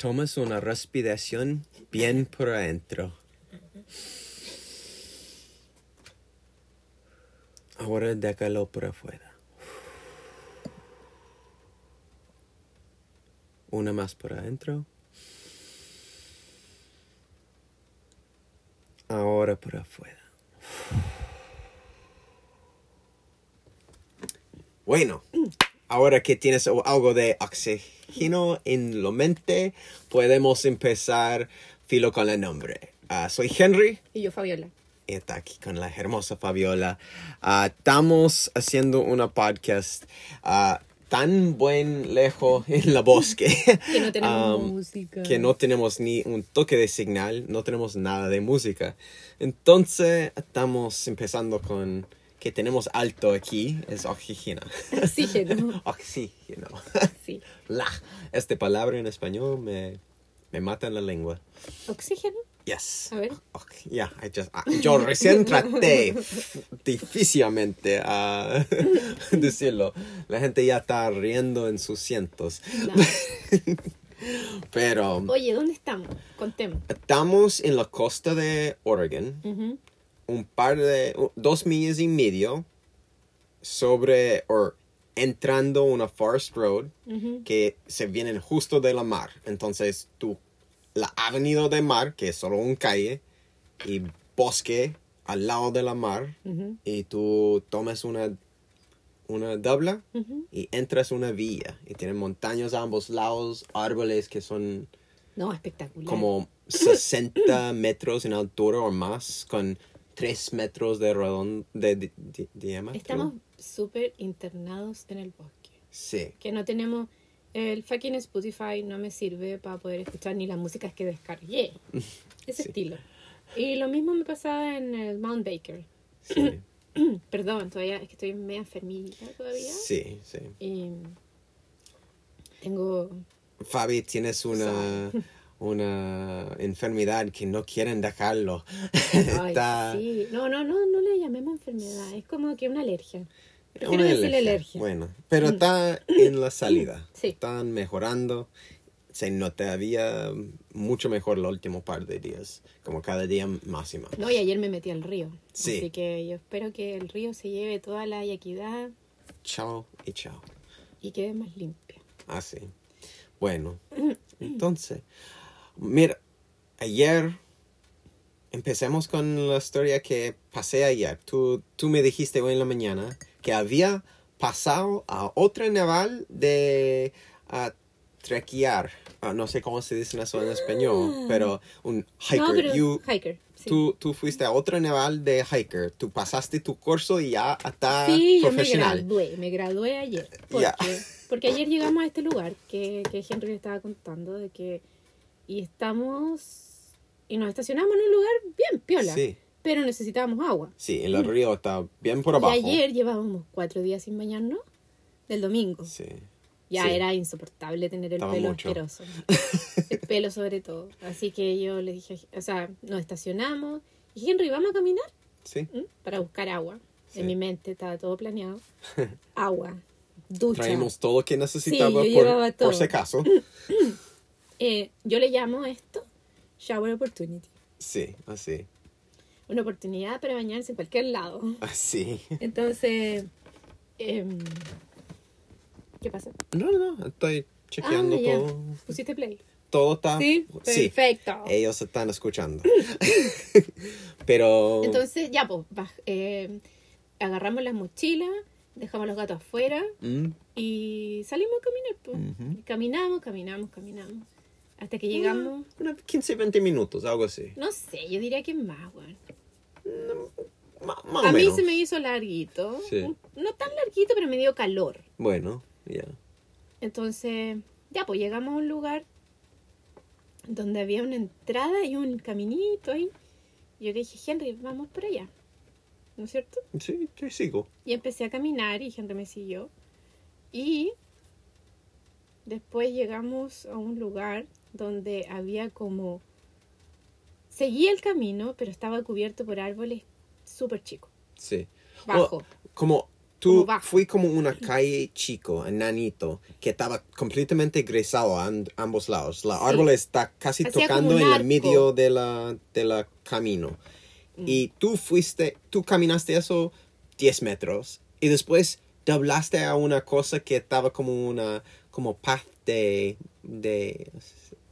tomas una respiración bien por adentro. Ahora déjalo por afuera. Una más por adentro. Ahora por afuera. Bueno, ahora que tienes algo de oxígeno en la mente, podemos empezar filo con el nombre. Ah, soy Henry Y yo, Fabiola. y está aquí con la hermosa Fabiola. Ah, estamos haciendo una podcast ah, tan buen lejos en la bosque. Que no tenemos Um, música. que no tenemos ni un toque de señal, no tenemos nada de música. Entonces estamos empezando con que tenemos alto aquí, es oxígeno. Oxígeno. oxígeno. Sí. La. Esta palabra en español me, me mata en la lengua. ¿Oxígeno? Yes. A ver. Ok, Ya, I just- ah, yo recién traté difícilmente a decirlo. La gente ya está riendo en sus cientos. No. Pero Oye, ¿dónde estamos? Contemos. estamos en la costa de Oregon, Ujú. Un par de, dos millas y medio sobre, o entrando una forest road Ujú. que se vienen justo de la mar. Entonces, tú, la avenida de mar, que es solo un calle, y bosque al lado de la mar, Ujú. y tú tomas una, una dobla Ujú. y entras una vía. Y tienen montañas a ambos lados, árboles que son No, espectacular. como 60 metros en altura o más, con 3 metros de, redon- de, di- diámetro. Estamos súper internados en el bosque. Sí. Que no tenemos... El fucking Spotify no me sirve para poder escuchar ni las músicas que descargué. Ese Sí. estilo. Y lo mismo me pasaba en el Mount Baker. Sí, Perdón, todavía es que estoy media enfermita todavía. sí, sí. Y tengo... Fabi, tienes una, una enfermedad que no quieren dejarlo. Ay, Está sí. No, no, no, no le llamemos enfermedad. Es como que una alergia. Prefiero una alergia. alergia. Mm. Bueno, pero está en la salida. Sí. Están mejorando. Se notaría mucho mejor los últimos par de días. Como cada día más y más. No, y ayer me metí al río. Sí. Así que yo espero que el río se lleve toda la equidad Chao y chao. y quede más limpia. Así. Bueno, entonces, mira, ayer empecemos con la historia que pasé ayer. Tú, tú me dijiste hoy en la mañana que había pasado a otra naval de a trequear. Ah, no sé cómo se dice eso en español, pero un hiker. No, pero You- hiker. Sí, tú, tú fuiste a otra naval de hiker. Tú pasaste tu curso y ya está Sí, yo me profesional. gradué. Me gradué ayer. Porque, Ya. porque ayer llegamos a este lugar que, que Henry estaba contando de que... Y estamos... Y nos estacionamos en un lugar bien piola. Sí, Pero necesitábamos agua. sí, el río está bien por abajo. Y ayer llevábamos cuatro días sin bañarnos. Del domingo. Sí. Ya Sí. era insoportable tener el Estaba pelo mucho. asqueroso. El pelo sobre todo. Así que yo le dije, o sea, nos estacionamos. Y Henry, ¿vamos a caminar? Sí. ¿Mm? Para buscar agua. Sí. En mi mente estaba todo planeado. Agua. Ducha. Traímos todo lo que necesitaba Sí, por, por si acaso. Eh, yo le llamo esto shower opportunity. Sí, así. Una oportunidad para bañarse en cualquier lado. Así. Entonces, em, ¿qué pasa? No, no, estoy chequeando Ah, ya. todo. ¿Pusiste play? Todo está. Sí, Sí, perfecto. ellos están escuchando. Pero. Entonces, ya, pues, eh, agarramos las mochilas, dejamos los gatos afuera Mm, y salimos a caminar. Pues. Caminamos, caminamos, caminamos. Hasta que llegamos, unos 15, 20 minutos, algo así. no sé, yo diría que más, weón. Ma- más A o mí menos. se me hizo larguito. Sí. No tan larguito, pero me dio calor. Bueno, ya. Entonces, ya, pues llegamos a un lugar donde había una entrada y un caminito ahí. Yo le dije, Henry, vamos por allá. ¿No es cierto? Sí, te sigo. Y empecé a caminar y Henry me siguió. Y después llegamos a un lugar donde había como... Seguía el camino, pero estaba cubierto por árboles súper chicos, Sí. bajo. Como tú como fui como una calle chico, enanito, que estaba completamente grisado a ambos lados. La Sí. árbol está casi Hacía tocando en el medio de la, de la camino. Mm. Y tú fuiste, tú caminaste eso 10 metros y después doblaste a una cosa que estaba como una, como path de, de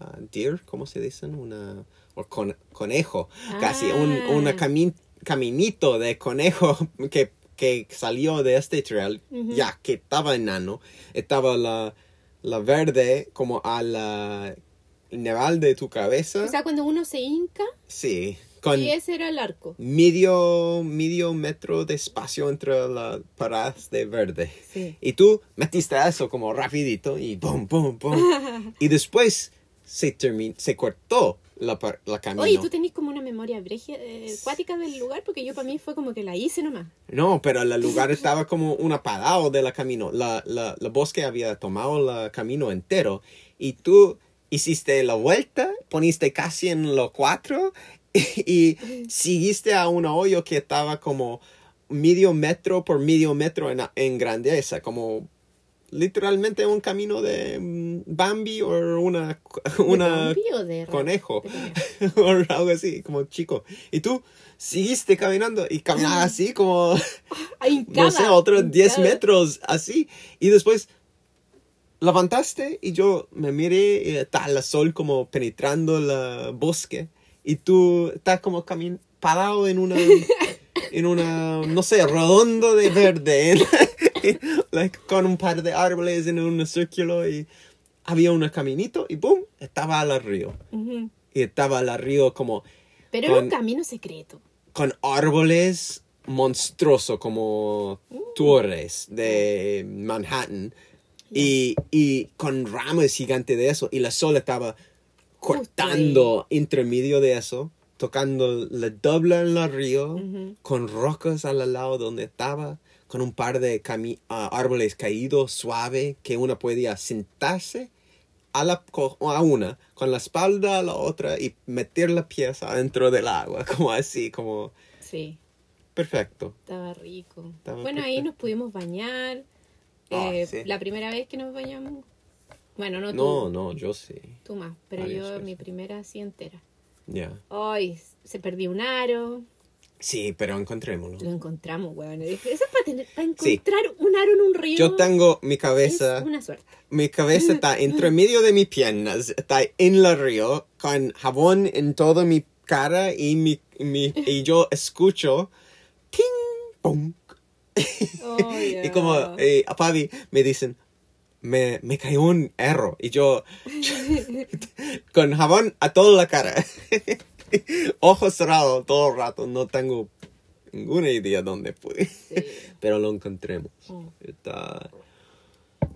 ah, deer, ¿cómo se dicen? Una, o con- conejo, casi un Ah. una cami- caminito de conejo que, que salió de este trail, ya que estaba enano, estaba la, la verde como a la nivel de tu cabeza. O sea, cuando uno se hinca, sí, con y ese era el arco. medio, medio metro de espacio entre las paradas de verde. Sí. Y tú metiste eso como rapidito y pum, pum, pum. y después se terminó, se cortó la, la camino. Oye, tú tenés como una memoria bregia, eh, acuática del lugar, porque yo para mí fue como que la hice nomás. No, pero el lugar estaba como un apagado de la camino. La, la, la bosque había tomado el camino entero y tú hiciste la vuelta, poniste casi en los cuatro y, seguiste a un hoyo que estaba como medio metro por medio metro en, en grandeza, como literalmente un camino de mm, Bambi o una, ¿De una o de conejo o algo así, como chico. Y tú seguiste caminando y caminabas así como, Ay, no sé, otros 10 hincada. metros así. Y después levantaste y yo me miré y está el sol como penetrando el bosque. Y tú estás como parado en una, en una, no sé, redondo de verde. like, con un par de árboles en un círculo y había un caminito y boom, estaba al río. Ujú. Y estaba al río como Pero era un Con- camino secreto. con árboles monstruosos como torres de Manhattan y, y con ramas gigantes de eso y la sol estaba cortando entre medio de eso tocando la dobla en el río Ujú. con rocas al lado donde estaba con un par de ah, árboles caídos suave que una podía sentarse a, la, a una con la espalda a la otra y meter la pieza dentro del agua como así como Sí, perfecto estaba rico. Estaba bueno, ahí perfecto. nos pudimos bañar. Ah, Eh, sí. La primera vez que nos bañamos. Bueno, no tú, no no yo sí tú más, pero Varias yo veces. mi primera sí entera. ya Ay, se perdió un aro. Sí pero encontrémoslo Lo encontramos, weón. Eso es para, tener, para Sí. encontrar un aro en un río. yo tengo mi es cabeza una suerte. mi cabeza está entre medio de mis piernas, está en el río, con jabón en toda mi cara y, mi, mi- y yo escucho ping, pum. Oh, Y como eh, a Pavi me dicen, me, me cayó un erro. Y yo, con jabón a toda la cara, ojos cerrados todo el rato, no tengo ninguna idea dónde fue. Sí. Pero lo encontremos. Oh. Está...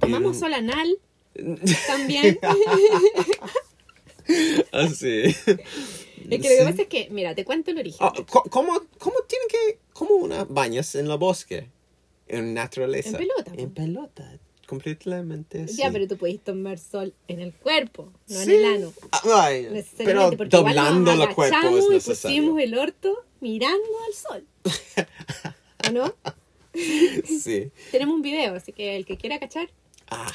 Tomamos sol anal también. Así. Es que lo que pasa es que, mira, te cuento el origen. Ah, ¿Cómo, cómo tiene que, cómo una bañas en la bosque? En naturaleza. En pelota, En pelota. Completamente así. Ya, pero tú podés tomar sol en el cuerpo, no Sí. en el ano. Ah, ay, pero Necesariamente, igual doblando el cuerpo es y necesario. pusimos el orto mirando al sol. ¿O no? Sí. Tenemos un video, así que el que quiera cachar, Ah,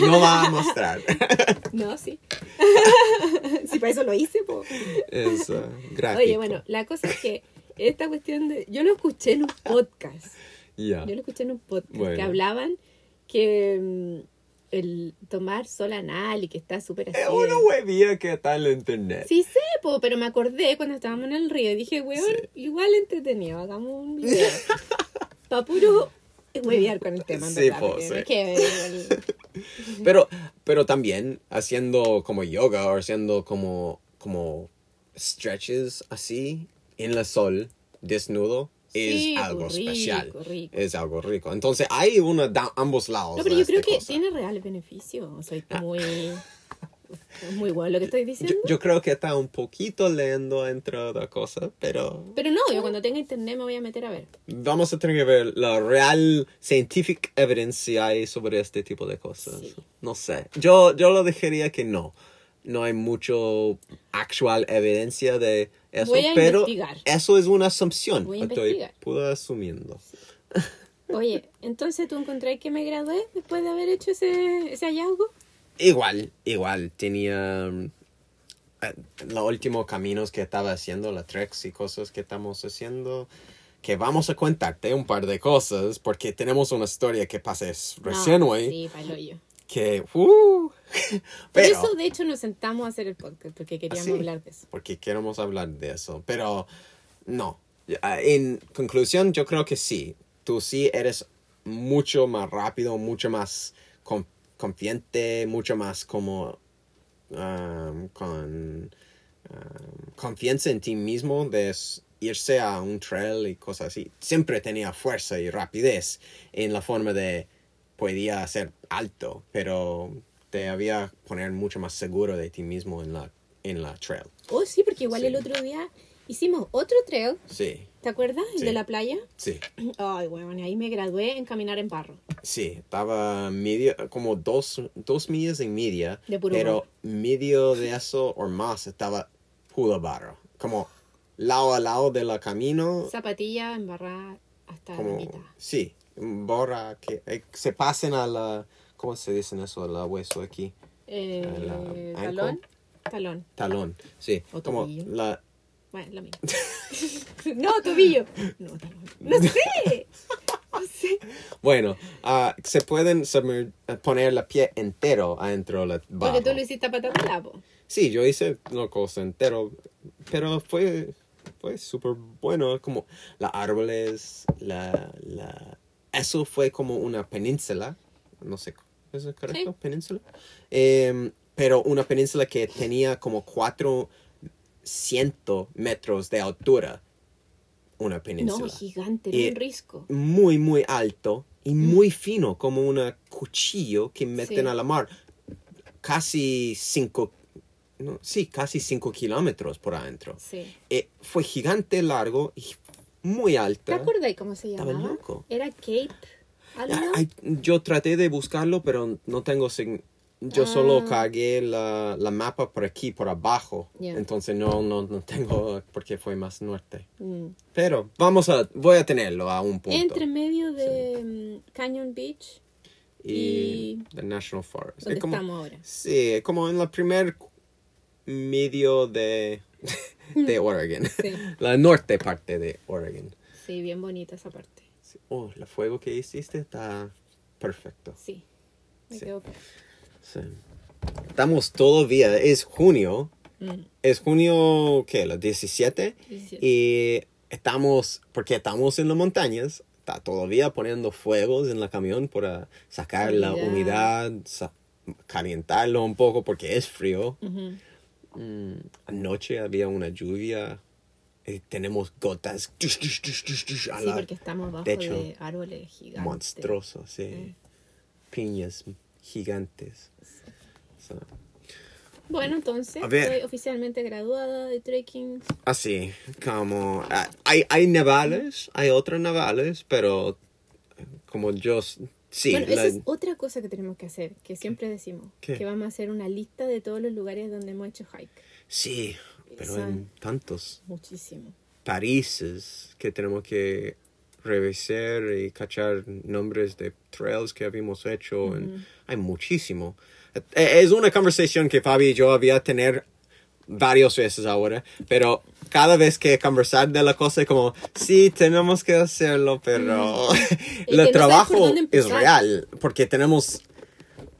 no va a mostrar. no, sí. sí, para eso lo hice, po. es uh, gráfico. Oye, bueno, la cosa es que esta cuestión de... Yo lo escuché en un podcast. Ya. Yo lo escuché en un podcast Bueno. que hablaban que mm, el tomar sol anal y que está súper así. Es una huevía que está en la internet. Sí sé, po, pero me acordé cuando estábamos en el río y dije, weón, Sí. igual entretenido, hagamos un video. Pa' puro huevear con el tema, Sí, po, sí. es que, igual- Pero, pero también haciendo como yoga o haciendo como, como stretches así en el sol, desnudo, Sí, es algo pues, especial. rico, rico. Es algo rico. Entonces hay uno de ambos lados. No, pero yo creo esta que cosa. tiene reales beneficios. Soy muy... es muy bueno lo que estoy Yo, diciendo. yo creo que está un poquito leyendo entre otras cosas, pero Pero no, yo cuando tenga internet me voy a meter a ver. vamos a tener que ver la real scientific evidence si hay sobre este tipo de cosas. Sí. No sé. Yo, yo lo dejaría que no. No hay mucho actual evidencia de eso, Voy a pero investigar. eso es una asunción. Voy a Estoy puro asumiendo. Oye, entonces tú encontré que me gradué después de haber hecho ese, ese hallazgo. Igual, igual, tenía eh, los últimos caminos que estaba haciendo, las treks y cosas que estamos haciendo, que vamos a contarte un par de cosas, porque tenemos una historia que pasa recién No, hoy, Sí, pa'l hoyo. que, uh, Por pero, eso, de hecho, nos sentamos a hacer el podcast, porque queríamos sí. hablar de eso. porque queremos hablar de eso, pero no, Ah, en conclusión yo creo que sí, tú sí eres mucho más rápido, mucho más con- confiante, mucho más como um, con um, confianza en ti mismo de irse a un trail y cosas así. Siempre tenía fuerza y rapidez en la forma de podía ser alto, pero te había poner mucho más seguro de ti mismo en la en la trail. Oh, sí, porque igual Sí. el otro día hicimos otro trail, Sí, ¿te acuerdas? El Sí. de la playa. sí. Ay, bueno, y ahí me gradué en caminar en barro. Sí, estaba medio, como dos, dos millas y media, De puro pero barro. medio de eso o más estaba puro barro. Como lado a lado de la camino, Zapatilla en barra hasta la como, mitad. sí, borra que eh, se pasen a la, ¿cómo se dice eso? La hueso aquí, Eh, la talón. Talón. talón, sí, O como tobillo. la, Bueno, lo mismo. no, tobillo. No, talón. No sé. No sé. bueno, ah, se pueden submer- poner la pie entero adentro de la barro. Porque tú lo hiciste a pata po. Sí, yo hice una cosa entero, pero fue, fue súper bueno, como los árboles, la, la, eso fue como una península, no sé, ¿es correcto? Sí. Península. Em, pero una península que tenía como 400 metros de altura, una No, península. gigante, Y- un risco. muy, muy alto y muy fino, como un cuchillo que meten Sí. a la mar. Casi cinco, no, sí, casi cinco kilómetros por adentro. Sí. Eh, fue gigante, largo y muy ¿Te alta. acuerdas cómo se Estaba llamaba? loco. Era Cape. ¿Algo? Ay, yo traté de buscarlo, pero no tengo... Yo solo Ah. cargué la, la mapa por aquí, por abajo. Entonces no, no, no tengo porque fue más norte. Mm. Pero vamos a... Voy a tenerlo a un punto. Entre medio de mm, Canyon Beach, y, y- the National Forest. donde Es como, estamos ahora. Sí, como en la primer medio de, de Oregon. Sí. La norte parte de Oregon. Sí, bien bonita esa parte. Oh, el fuego que hiciste está perfecto. Sí. Me Sí. Sí. Estamos todavía, es junio. Mm. Es junio, ¿qué? ¿Los 17? 17. Y estamos, porque estamos en las montañas, está todavía poniendo fuegos en la camión para sacar la Humedad. calentarlo un poco porque es frío. Mm, anoche había una lluvia. Y tenemos gotas a Sí, la- porque estamos bajo techo. de árboles gigantes. monstruosos, sí. Sí. Piñas gigantes. So, Bueno, entonces, estoy oficialmente graduada de trekking. así, como... ah, hay, hay navales, hay otros navales, pero eh, como yo... Sí, bueno, la- esa es otra cosa que tenemos que hacer, que siempre decimos, ¿Qué? que vamos a hacer una lista de todos los lugares donde hemos hecho hike. sí, pero en tantos Muchísimo. países que tenemos que revisar y cachar nombres de trails que habíamos hecho. en- hay muchísimo. Eh, Es una conversación que Fabi y yo había tener varias veces ahora, pero cada vez que conversar de la cosa es como, sí, tenemos que hacerlo, pero el trabajo es real, porque tenemos,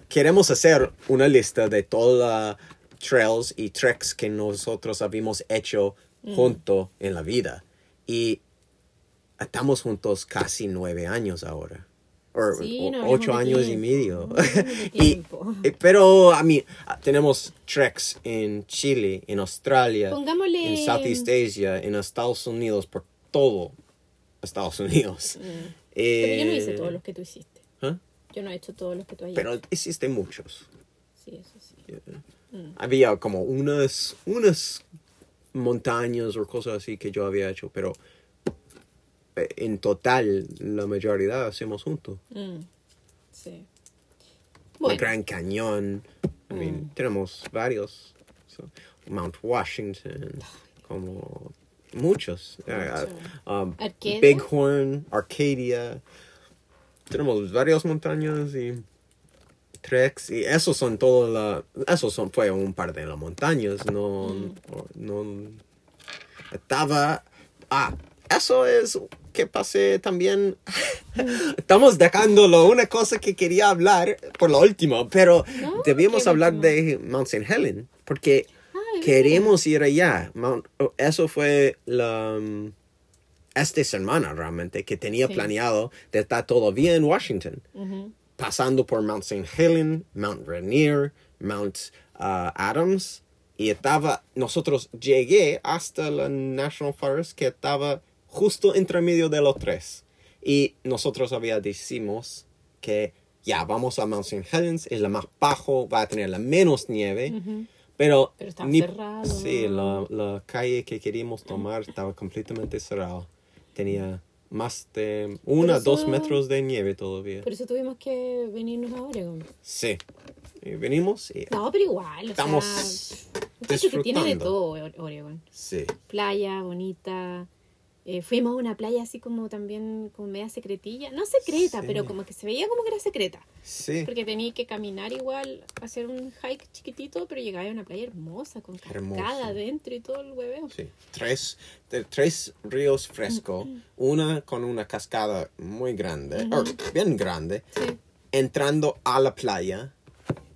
queremos hacer una lista de todas las trails y treks que nosotros habíamos hecho juntos en la vida. Y estamos juntos casi nueve años ahora. O, Sí, o- no hablamos ocho años y tiempo, medio. no Y- eh, pero, a mí, tenemos treks en Chile, en Australia, Pongámosle- en Southeast Asia, en Estados Unidos, por todo Estados Unidos. Mm. Pero yo no hice Eh, todos los que tú hiciste. ¿ah? Yo no he hecho todos los que tú has Pero hecho. hiciste muchos. Sí, eso sí. Había como unas, unas montañas o cosas así que yo había hecho, pero eh, en total la mayoría hacemos juntos. Mm. Sí. El Gran Cañón, I mean, tenemos varios. So, Mount Washington, como muchos. Uh, um, Arcadia. Bighorn, Arcadia. tenemos varias montañas y treks y esos son todos la esos son fue un par de las montañas no no estaba ah eso es que pasé también estamos dejándolo una cosa que quería hablar por la última pero No, debíamos ¿qué hablar última? de Mount St. Helen porque Ah, queremos ir allá Mount- eso fue la um, esta semana realmente que tenía Sí. planeado de estar todavía en Washington Ujú. Pasando por Mount St. Helen, Mount Rainier, Mount uh, Adams. Y estaba, nosotros llegué hasta la National Forest que estaba justo entre medio de los tres. Y nosotros había decimos que ya vamos a Mount St. Helens, es la más bajo, va a tener la menos nieve. Ujú. Pero, Pero estaba ni- cerrado. Sí, la, la calle que queríamos tomar estaba completamente cerrada. Tenía más de una, eso- dos metros de nieve todavía. Por eso tuvimos que venirnos a Oregon. Sí. Venimos y No, pero igual. O estamos sea, encuentro que tiene de disfrutando. todo Ore- Oregon. Sí. Playa bonita. Eh, fuimos a una playa así como también como media secretilla. No secreta, Sí. pero como que se veía como que era secreta. Sí. Porque tenía que caminar igual, hacer un hike chiquitito, pero llegaba a una playa hermosa, con cascada adentro y todo el hueveo. Sí. Tres, tres ríos frescos, una con una cascada muy grande, or, bien grande, Sí. entrando a la playa,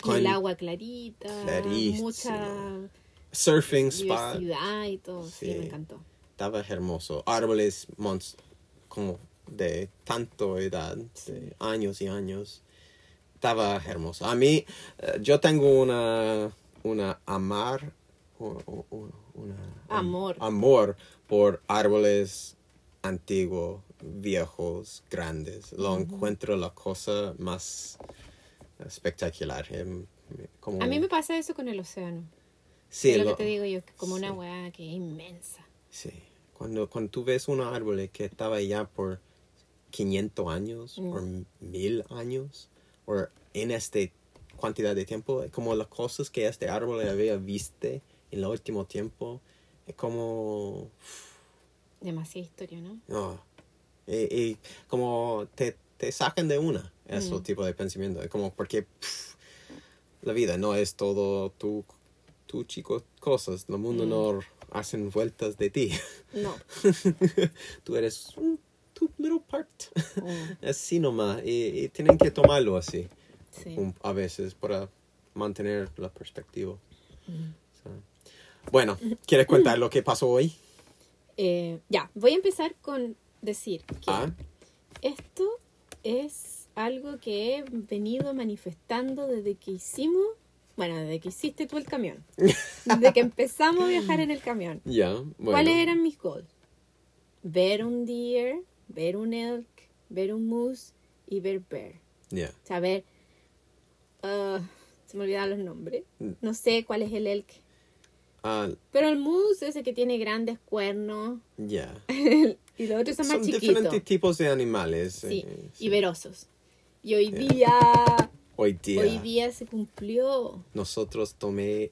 con el agua clarita, Clarísimo. mucha surfing spot. y todo. Sí. me encantó. Estaba hermoso. Árboles como de tanto edad, de años y años. Estaba hermoso. A mí, eh, yo tengo una, una amar, o- o- o- una, Amor. amor por árboles antiguos, viejos, grandes. Lo encuentro la cosa más espectacular. Em, como- A mí me pasa eso con el océano. sí, es lo, lo- que te digo yo, como una weá que es inmensa. Sí, cuando, cuando tú ves un árbol que estaba ya por 500 años Mm. o 1000 años o en esta cantidad de tiempo, como las cosas que este árbol había visto en el último tiempo, es como... Demasiada historia, ¿no? no, y, y como te, te sacan de una, ese Mm. tipo de pensamiento. Es como porque pff, la vida no es todo tu, tu chico cosas, el mundo Mm. no hacen vueltas de ti. No. tú eres un tu little part. Mm, así nomás. Y, y tienen que tomarlo así sí. un- a veces para mantener la perspectiva. Mm. So, Bueno, ¿quieres contar lo que pasó hoy? Eh, ya, voy a empezar con decir que Ah, esto es algo que he venido manifestando desde que hicimos, bueno, desde que hiciste tú el camión. Desde que empezamos a viajar en el camión. ya, bueno. ¿Cuáles eran mis goals? Ver un deer, ver un elk, ver un moose y ver bear. Ya, O sea, ver... ah, se me olvidaron los nombres. Mm. No sé cuál es el elk. Ah, Pero el moose es el que tiene grandes cuernos ya. y los otros son más Son chiquitos. diferentes tipos de animales. Sí, eh, y verosos. Y hoy día, Hoy día, hoy día se cumplió. nosotros tomé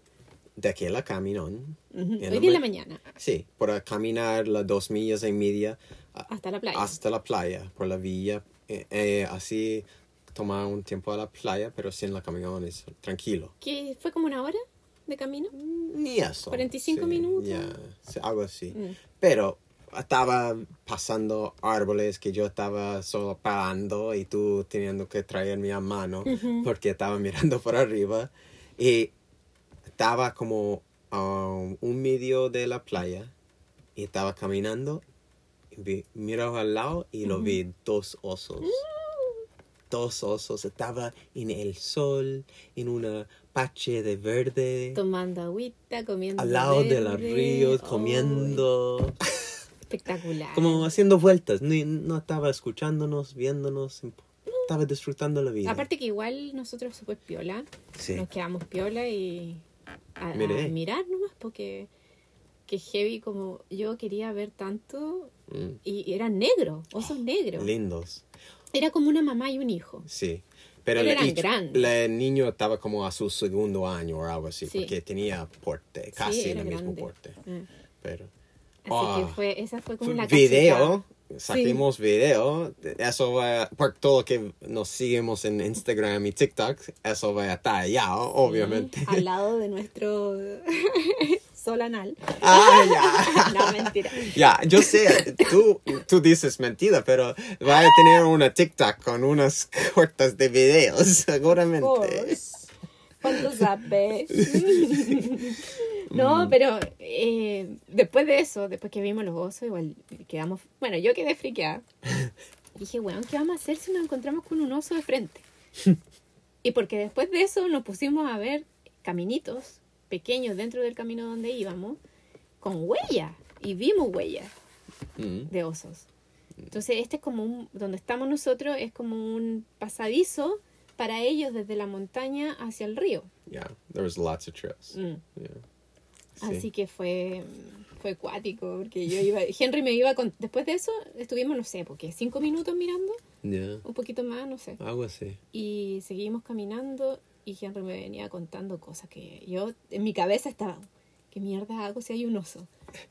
de aquí a la caminón. Ujú, En Hoy la día en la ma- mañana, Sí, para caminar las dos millas y media hasta la playa. hasta la playa, por la villa. Eh, eh, así tomar un tiempo a la playa, pero sin la camión, es tranquilo. Que fue como una hora de camino. Ni eso. 45 sí, minutos. Sí, algo así. Mm. Pero estaba pasando árboles que yo estaba solo parando y tú teniendo que traerme a mano porque estaba mirando por arriba y estaba como a un medio de la playa y estaba caminando y vi, miro al lado y lo vi dos osos. Dos osos. Estaba en el sol, en una pache de verde Tomando agüita, comiendo. al lado de los verde. ríos, Ay, comiendo, espectacular. como haciendo vueltas. Ni- no estaba escuchándonos, viéndonos, estaba disfrutando la vida. Aparte que igual nosotros súper piola. sí, Nos quedamos piola y a, a mirar nomás porque que heavy como yo quería ver tanto Mm, y, y eran negros, osos negros. lindos, Era como una mamá y un hijo. sí. Pero Pero el, eran grandes. el niño estaba como a su segundo año o algo así, Sí. porque tenía porte, casi el mismo porte. Ah. Pero Así Ah. que fue, esa fue como la video, saquemos video, eso va, por todo que nos seguimos en Instagram y TikTok, eso va a estar allá, obviamente. Al lado de nuestro sol anal. Ah, ya. no, mentira. Ya, yo sé, tú, tú dices mentira, pero va a tener una TikTok con unas cortas de videos, seguramente. ¿Cuánto sabes? no, pero eh, después de eso, después que vimos los osos, igual quedamos. Bueno, yo quedé friqueada. Dije, weón, ¿qué vamos a hacer si nos encontramos con un oso de frente? y porque después de eso nos pusimos a ver caminitos pequeños dentro del camino donde íbamos con huellas. Y vimos huellas Mm, de osos. Entonces, este es como un, donde estamos nosotros, es como un pasadizo para ellos desde la montaña hacia el río. yeah, there was lots of trails. Mm. Yeah. Así Sí. que fue, fue cuático, porque yo iba, Henry me iba con, después de eso estuvimos, no sé, porque cinco minutos mirando, Yeah, un poquito más, no sé, algo así. y seguimos caminando y Henry me venía contando cosas que yo, en mi cabeza estaba, ¿qué mierda hago si hay un oso?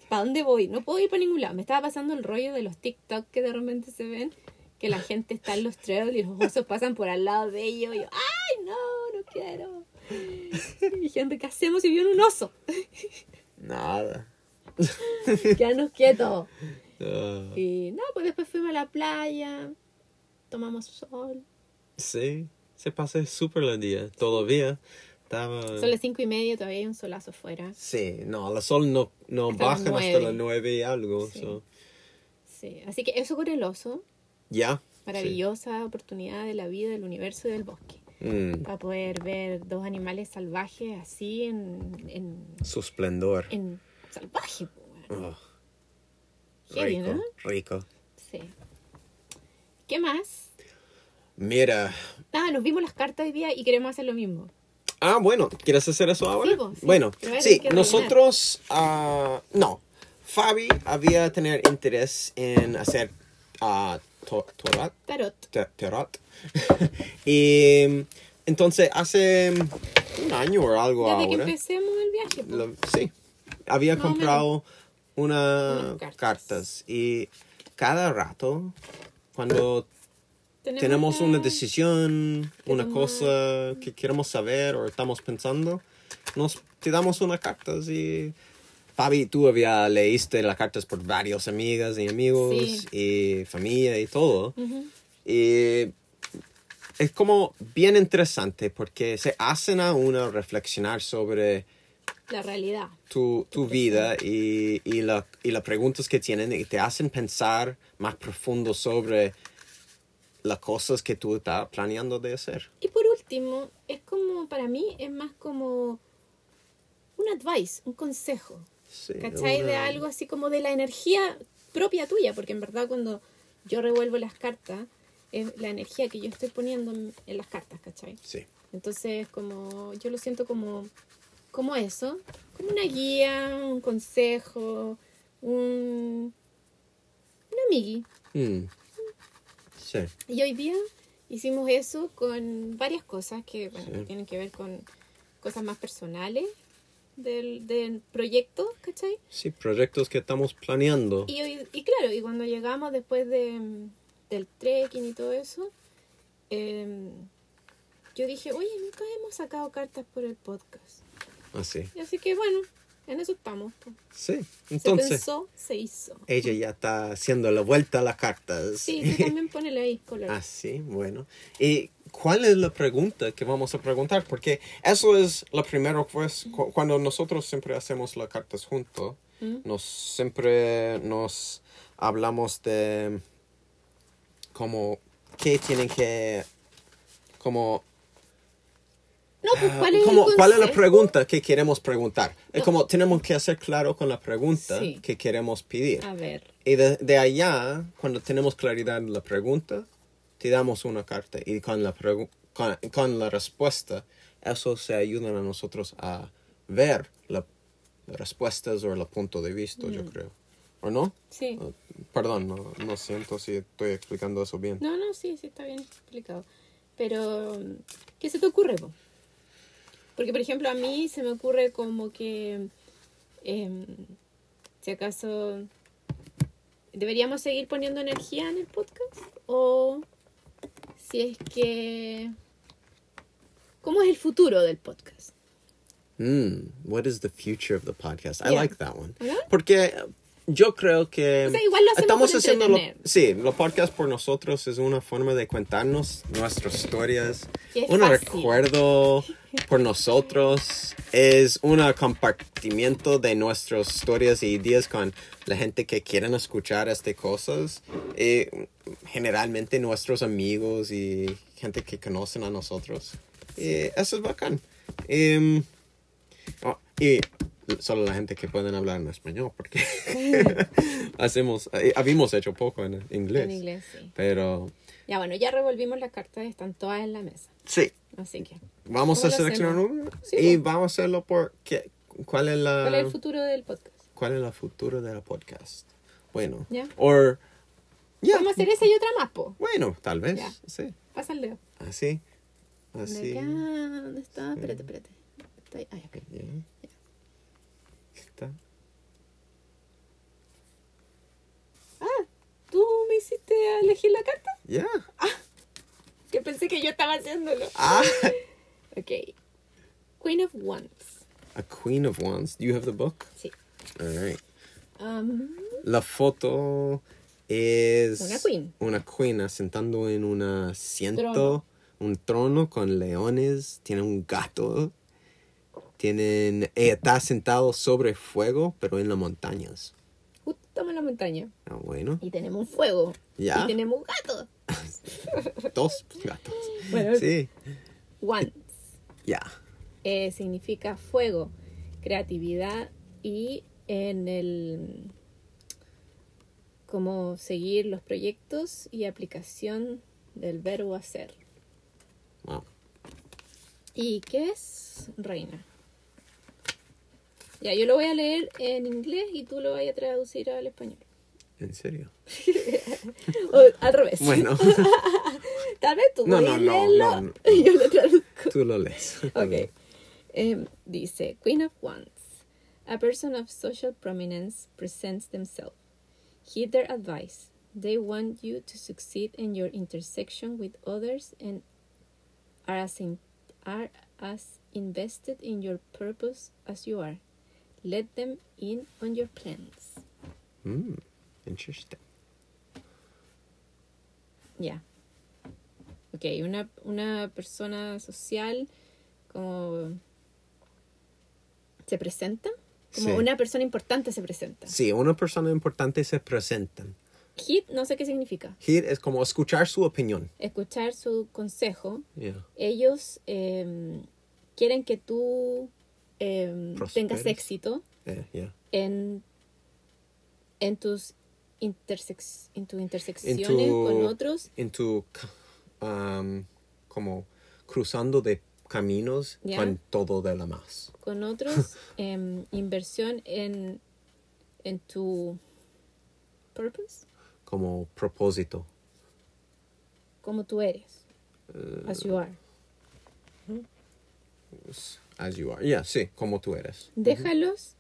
¿Para dónde voy? No puedo ir para ningún lado. Me estaba pasando el rollo de los TikTok que de repente se ven, que la gente está en los trails y los osos pasan por al lado de ellos y yo, ¡ay, no, no quiero! Y Henry, ¿qué hacemos si viene un oso? Nada. Quédanos quietos. Ah, Y no, pues después fuimos a la playa, tomamos sol. sí, se pasó súper el día. Todavía estaba... Son las cinco y media, todavía hay un solazo afuera. Sí, no, el sol no, no Hasta las baja hasta las nueve y algo. Sí. so, Sí, así que eso con el oso, Ya. maravillosa oportunidad de la vida, del universo y del bosque. Mm, Para poder ver dos animales salvajes así en, en, su esplendor. en salvaje. Oh, Heavy, rico, ¿no? rico. Sí. ¿Qué más? Mira. Nada, nos vimos las cartas hoy día y queremos hacer lo mismo. Ah, bueno, ¿quieres hacer eso ahora? Sí, sí. Bueno, sí, nosotros, ah, no, Fabi había tener interés en hacer ah, to- Torah, Tarot. Te- Tarot. y entonces hace un año o algo Desde que ahora. empecemos el viaje. lo- sí, había Más comprado una cartas. cartas. y cada rato cuando Tenemos, tenemos que- una decisión, que una tomar. cosa que queremos saber o estamos pensando, nos te damos unas cartas y Fabi, tú había leíste las cartas por varios amigas y amigos Sí. y familia y todo. Ujú. Y es como bien interesante porque se hacen a uno reflexionar sobre La realidad. tu, tu vida y, y, la, y las preguntas que tienen y te hacen pensar más profundo sobre las cosas que tú estás planeando de hacer. Y por último, es como, para mí, es más como un advice, un consejo. Sí, ¿Cachai? De algo así como de la energía propia tuya, porque en verdad cuando yo revuelvo las cartas, es la energía que yo estoy poniendo en, en las cartas, ¿cachai? Sí, Entonces, como yo lo siento como, como eso, como una guía, un consejo, un, un amigui. Mm. sí, Y hoy día hicimos eso con varias cosas que, bueno, Sí. que tienen que ver con cosas más personales del, del proyecto, ¿cachai? sí, proyectos que estamos planeando. Y, y claro, y cuando llegamos después de, mm, del trekking y todo eso, em, yo dije, oye, nunca hemos sacado cartas por el podcast. Así, Y así que bueno, en eso estamos. sí, Se entonces pensó, se hizo. ella ya está haciendo la vuelta a las cartas. Sí, tú también ponele ahí color. Ah, sí, bueno. ¿Y cuál es la pregunta que vamos a preguntar? Porque eso es la primera vez cu- cuando nosotros siempre hacemos las cartas juntos. ¿Mm? Nos siempre nos hablamos de como qué tienen que como No, pues ah, ¿cuál es, como, cuál es la pregunta que queremos preguntar. Es No. como tenemos que hacer claro con la pregunta Sí. que queremos pedir. A ver, Y de, de allá, cuando tenemos claridad en la pregunta, te damos una carta. Y con la, con, con la respuesta, eso se ayuda a nosotros a ver la- las respuestas o el punto de vista, Mm. yo creo. ¿O no? sí. Uh, Perdón, no, no siento si estoy explicando eso bien. No, no, sí, sí, está bien explicado. Pero, ¿qué se te ocurre? po? Porque, por ejemplo, a mí se me ocurre como que, em, si acaso, deberíamos seguir poniendo energía en el podcast o si es que ¿cómo es el futuro del podcast? Mm, what is the future of the podcast? I Yeah. like that one. Porque yo creo que O sea, igual lo hacemos estamos haciendo lo, sí, los podcasts por nosotros es una forma de contarnos nuestras historias. Un fácil. recuerdo por nosotros es un compartimiento de nuestras historias y ideas con la gente que quieren escuchar estas cosas. Eh, generalmente nuestros amigos y gente que conocen a nosotros. Y eso es bacán. Em, Oh, y solo la gente que pueden hablar en español, porque hacemos, eh, habíamos hecho poco en inglés. En inglés, sí. Pero Ya bueno, ya revolvimos las cartas, están todas en la mesa. sí, Así que, vamos a ¿Cómo lo seleccionar uno Sí, y vamos a hacerlo por qué, cuál es la ¿cuál es el futuro del podcast? cuál es el futuro del podcast. Bueno, Ya. o ya, Vamos a hacer esa y otra más, po. bueno, tal vez, Ya. sí, Pasa el dedo. así, ¿Dónde así. ¿Dónde está? Espérate, espérate. Está ahí. Ay, ok. Ya. Ah, ¿tú me hiciste elegir la carta? Ya. Que pensé que yo estaba haciéndolo. Ah, Ok. Queen of Wands. a Queen of Wands. Do you have the book? Sí. All right. Um, La foto es Una queen. una queen sentando en un asiento, Trono. un trono con leones, tiene un gato, tienen, ella está sentado sobre fuego, pero en las montañas. justo en la montaña. Ah, bueno, Y tenemos fuego. Ya. Y tenemos un gato. dos gatos. Bueno. Sí, Wands. ya. eh, significa fuego, creatividad y en el como seguir los proyectos y aplicación del verbo hacer. Wow. ¿Y qué es reina? Ya, yo lo voy a leer en inglés y tú lo vas a traducir al español. ¿En serio? O al revés. Bueno, Tal vez tú No, no, no, leerlo no, no. y yo lo traduzco. tú lo lees. Ok. Em, dice, Queen of Wands. A person of social prominence presents themselves. Heed their advice. They want you to succeed in your intersection with others and are as, in- are as invested in your purpose as you are. Let them in on your plans. Mm, interesting. Ya. Ok, una, una persona social como se presenta, como Sí. una persona importante se presenta. Sí, una persona importante se presentan. Hit no sé qué significa. Hear es como escuchar su opinión. Escuchar su consejo. Yeah. Ellos em, quieren que tú em, tengas éxito Eh, yeah. en, en tus intersex, en tus intersecciones En tu- con otros. en tu um, como cruzando de caminos con todo de la más. con otros, em, inversión en, en tu purpose, Como propósito. como tú eres, Eh, as you are. As you are. Yeah, sí, como tú eres. Déjalos,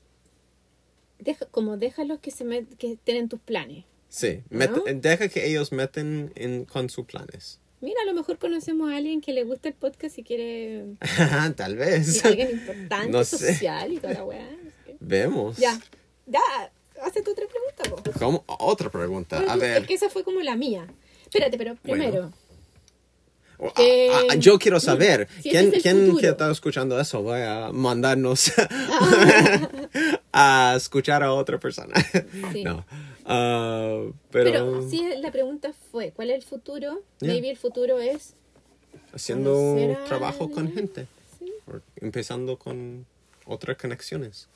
deja, como déjalos que se met- que estén en tus planes. Sí, ¿No? met- deja que ellos meten en, con sus planes. Mira, a lo mejor conocemos a alguien que le gusta el podcast y quiere Tal vez. alguien importante, No sé. social y toda la weá. Vemos. Ya, ya, hace tu otra pregunta, po. ¿Cómo? Otra pregunta. Bueno, A ver. Es que esa fue como la mía. Espérate, pero primero. Ah, que- ah, yo quiero saber Si quién, es quién que está escuchando eso va a mandarnos a escuchar a otra persona. Sí. No. Ah, pero, Pero sí, la pregunta fue, ¿cuál es el futuro? Ya. Maybe el futuro es... haciendo trabajo con gente. Sí. empezando con otras conexiones.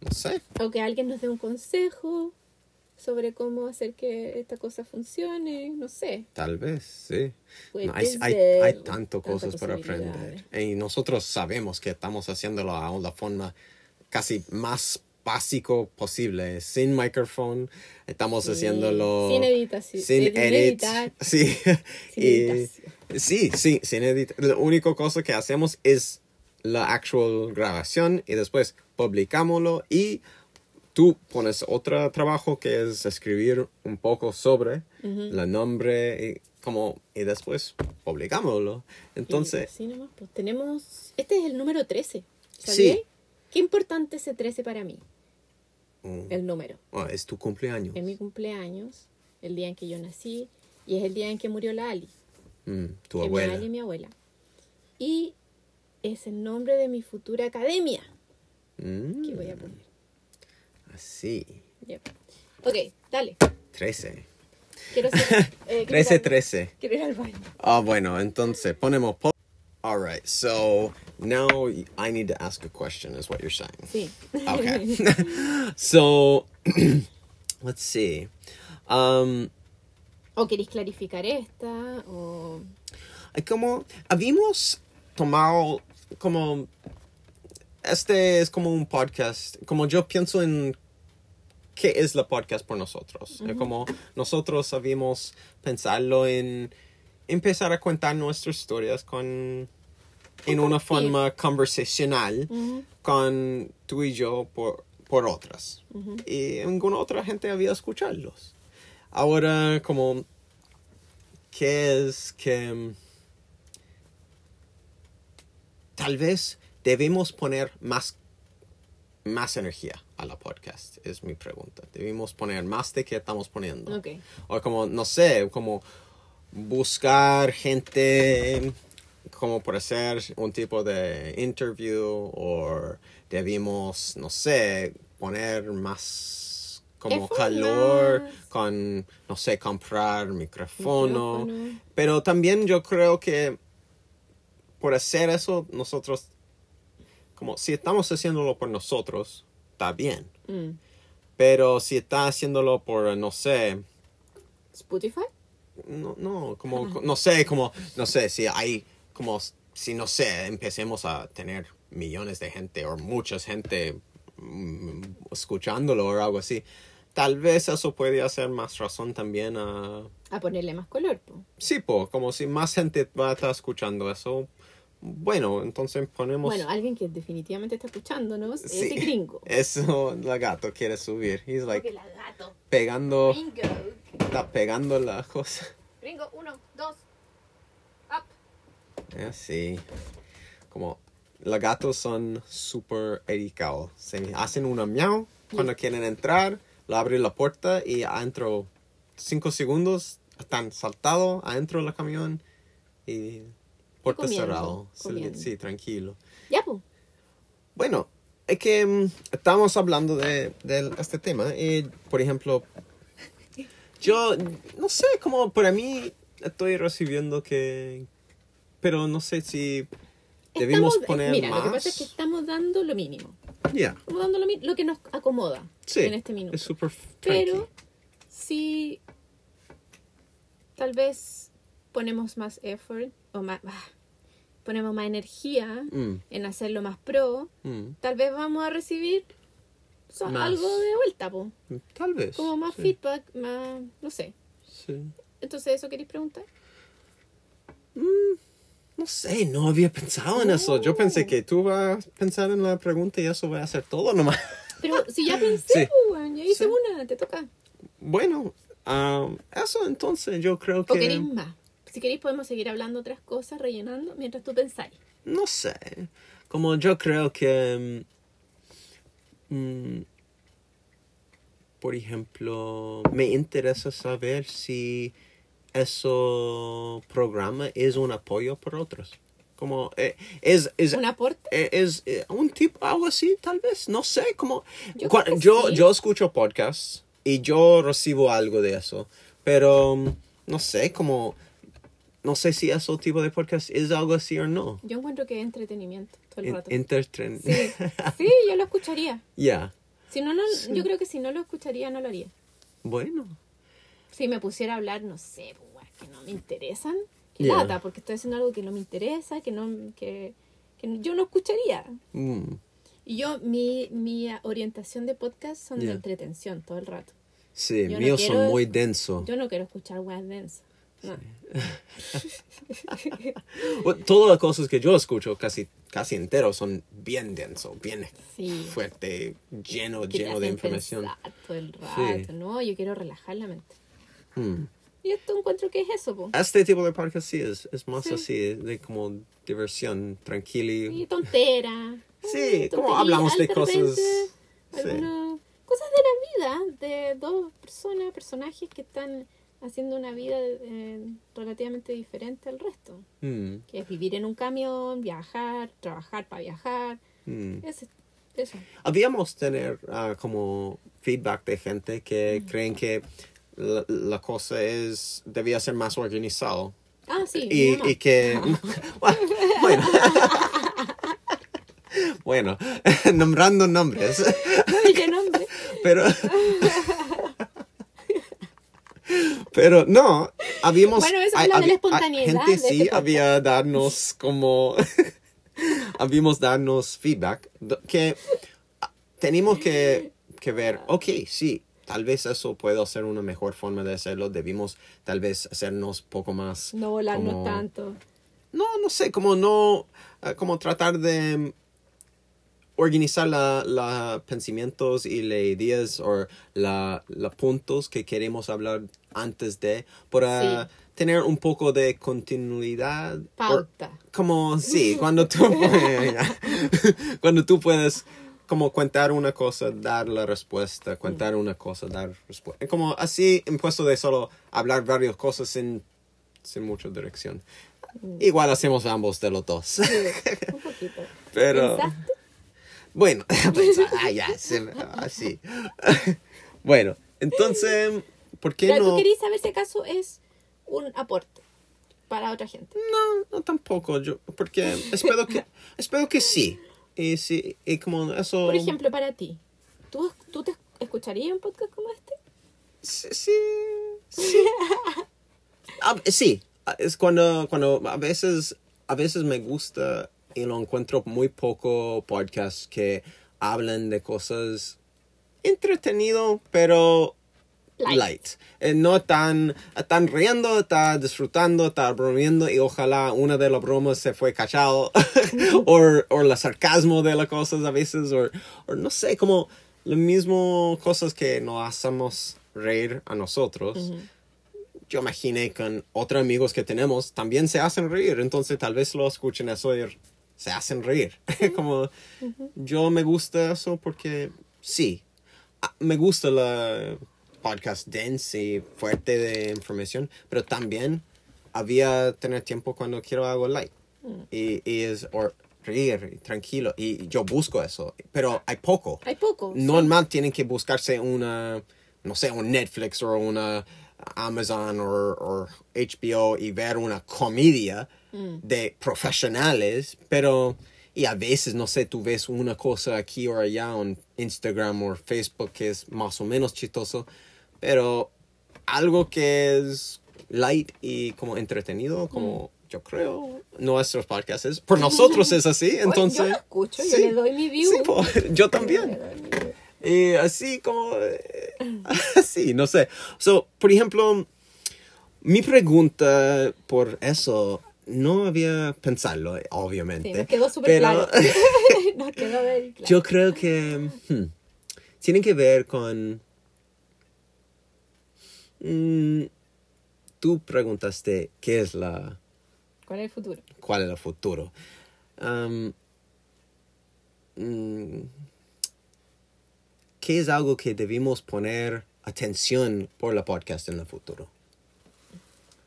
No sé. O que alguien nos dé un consejo sobre cómo hacer que esta cosa funcione, no sé. Tal vez, sí. Puede No, hay, hay, hay tanto cosas para aprender. Y nosotros sabemos que estamos haciéndolo a la forma casi más básico posible. Sin micrófono, estamos Sí, haciéndolo... sin editación- Sin sin edit. editar. Sí. Sin Y- sí, sí, sin editar. La única cosa que hacemos es la actual grabación y después publicámoslo y tú pones otro trabajo que es escribir un poco sobre el nombre y, como, y después publicámoslo. Entonces, Y así nomás, pues, tenemos. Este es el número 13. Sí. ¿Sabías? Qué importante ese 13 para mí, mm, el número. ah, es tu cumpleaños. Es mi cumpleaños, el día en que yo nací, y es el día en que murió la Ali. Mm, tu que abuela. Ali, mi abuela. Y es el nombre de mi futura academia Mm, que voy a poner. Así. Yep. Ok, dale. 13. Quiero ser. eh, quiero ir 13, al- 13. Quiero ir al baño. Ah, bueno, entonces ponemos. po- All right, so now I need to ask a question, is what you're saying. Sí. Okay. so, let's see. Um, o queréis clarificar esta, o. como habíamos tomado como este es como un podcast como yo pienso en qué es la podcast por nosotros. Es como nosotros habíamos pensarlo en empezar a contar nuestras historias con en una forma conversacional con tú y yo por, por otras. Y ninguna otra gente había escucharlos. Ahora, como, ¿qué es que tal vez debemos poner más, más energía a la podcast? Es mi pregunta. Debemos poner más de que estamos poniendo. Ok. O como, no sé, como buscar gente como por hacer un tipo de interview o debimos, no sé, poner más como calor más. con, no sé, comprar micrófono. Micrófono. Pero también yo creo que por hacer eso nosotros, como si estamos haciéndolo por nosotros, está bien. Mm. Pero si está haciéndolo por, no sé, Spotify. no, no, como, no sé, como, no sé, si hay, como, si no sé, empecemos a tener millones de gente o mucha gente mm, escuchándolo o algo así, tal vez eso puede hacer más razón también a, A ponerle más color. po. sí, po, como si más gente va a estar escuchando eso, bueno, entonces ponemos... Bueno, alguien que definitivamente está escuchándonos es Sí. el gringo. Eso la gato quiere subir. He's like la gato. pegando, Gringo. está pegando la cosa. Gringo, uno, dos. Up. Así. Como los gatos son súper educados. Se hacen una miau cuando quieren entrar, lo abren la puerta y adentro cinco segundos están saltados adentro del camión y puerta cerrado. Sí, tranquilo. Ya, pues. Bueno, es que estamos hablando de, de este tema y, por ejemplo, yo no sé, como para mí estoy recibiendo que, pero no sé si debemos Estamos- eh, poner Mira, más. lo que pasa es que estamos dando lo mínimo. Ya, Estamos dando lo, lo que nos acomoda sí, en este minuto. es súper Pero si tal vez ponemos más effort o más, ponemos más energía Mm, en hacerlo más pro, mm, tal vez vamos a recibir so- algo de vuelta, po. tal vez. como más sí, feedback, más, no sé. sí. Entonces, ¿eso queréis preguntar? No sé, no había pensado en eso. Yo pensé que tú vas a pensar en la pregunta y eso va a hacer todo nomás. Pero si ya pensé, Sí. pues, ya hice Sí. una, te toca. Bueno, um, eso entonces yo creo ¿O que... queréis más? Si queréis podemos seguir hablando otras cosas, rellenando, mientras tú pensáis. No sé. Como yo creo que. mm, mm, por ejemplo, me interesa saber si ese programa es un apoyo para otros. Como eh, es, es, ¿Un aporte? eh, es eh, un tipo, algo así, tal vez. No sé, como. Yo cua- creo que yo, sí. yo escucho podcasts y yo recibo algo de eso. Pero mm, no sé, como. No sé si ese tipo de podcast es algo así o no. Yo encuentro que es entretenimiento todo el En- rato. Sí, sí, yo lo escucharía. Ya. Si no, no, yo creo que si no lo escucharía, no lo haría. Bueno. Si me pusiera a hablar, no sé, pues, weas, que no me interesan, que Ya. lata, porque estoy haciendo algo que no me interesa, que no, que, que yo no escucharía. Mm, Y yo, mi, mi orientación de podcast son de entretención todo el rato. Sí, Yo no míos quiero- son muy densos. Yo no quiero escuchar weas densas. No. Bueno, Todas las cosas que yo escucho casi, casi entero son bien denso, bien Sí. fuerte, lleno, Que lleno de información. todo el rato, Sí. ¿no? Yo quiero relajar la mente. Hmm. Y esto encuentro que es eso, po. Este tipo de podcast sí es, es más Sí. así, de como diversión, tranquilo. Y tontera. Sí, como hablamos de cosas, alguna- Cosas de la vida, de dos personas, personajes que están haciendo una vida eh, relativamente diferente al resto. Hmm, Que es vivir en un camión, viajar, trabajar para viajar. Ese- eso. Habíamos tener ah, como feedback de gente que creen que la, la cosa es debía ser más organizado Ah, sí. y, y que bueno bueno nombrando nombres No dije nombre. pero pero no habíamos Bueno, eso habla de la espontaneidad gente este sí podcast. había darnos como habíamos darnos feedback que tenemos que, que ver ok sí tal vez eso puede ser una mejor forma de hacerlo debimos tal vez hacernos poco más No volarnos como- tanto. no, no sé, como no, eh, como tratar de organizar la, la pensamientos y las ideas o la, la puntos que queremos hablar antes de para Sí. tener un poco de continuidad. o- Pauta. como, sí, cuando tú, cuando tú puedes como contar una cosa, dar la respuesta, contar una cosa, dar respuesta. Como así, en puesto de solo hablar varias cosas sin, sin mucha dirección. Igual hacemos ambos de los dos. Sí, un poquito. Pero, ¿Pensaste? bueno, pues, ah, ya, así. bueno, entonces, ¿por qué Ya, no? ¿Tú querías saber si acaso es un aporte para otra gente? No, no tampoco, yo, porque espero que, espero que sí. Y sí, y como eso... Por ejemplo, para ti, ¿tú, tú te escucharías un podcast como este? Sí, sí, sí. Ah, sí, es cuando, cuando a veces, a veces me gusta y lo encuentro muy poco podcasts que hablan de cosas entretenido, pero Light. light. Eh, no tan, tan riendo, está disfrutando, está bromeando y ojalá una de las bromas se fue cachado o, el sarcasmo de las cosas a veces o, no sé, como lo mismo cosas que nos hacemos reír a nosotros. Yo imaginé con otros amigos que tenemos también se hacen reír, entonces tal vez lo escuchen eso y se hacen reír. como yo me gusta eso porque sí, ah, me gusta la podcast dense y fuerte de información, pero también había tener tiempo cuando quiero algo light. Y, y es or, reír, y tranquilo. Y yo busco eso, pero hay poco. Hay poco. sí. Normal tienen que buscarse una, no sé, un Netflix o una Amazon o, o HBO y ver una comedia de profesionales, pero y a veces, no sé, tú ves una cosa aquí o allá en Instagram o Facebook que es más o menos chistoso, pero algo que es light y como entretenido, como yo creo, nuestros podcasts es, por nosotros es así, entonces... yo lo escucho, yo sí, le doy mi view. sí, po, yo Yo también. Y así como... eh, así, no sé. So, por ejemplo, mi pregunta por eso no había pensarlo, obviamente. Sí, nos quedó súper pero claro. nos quedó very claro. yo creo que hmm, tiene que ver con... mm, tú preguntaste qué es la... ¿Cuál es el futuro? cuál es el futuro. Mm, ¿Qué es algo que debimos poner atención por la podcast en el futuro?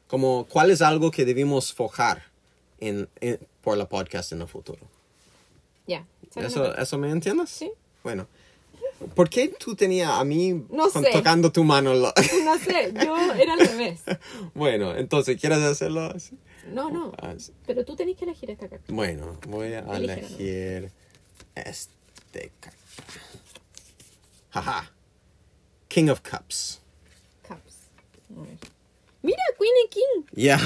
Como, ¿cuál es algo que debimos fojar en, en- por la podcast en el futuro? Ya. sale ¿Eso, ¿Eso me entiendes? Sí. Bueno. ¿Por qué tú tenías a mí No con- sé. tocando tu mano? lo- No sé, yo era al revés. bueno, entonces, ¿quieres hacerlo así? No, no. Ah. Pero tú tenés que elegir esta carta. Bueno, voy a elegir este carta. Jaja. King of Cups. Cups. A ver. Mira, Queen and King. Yeah.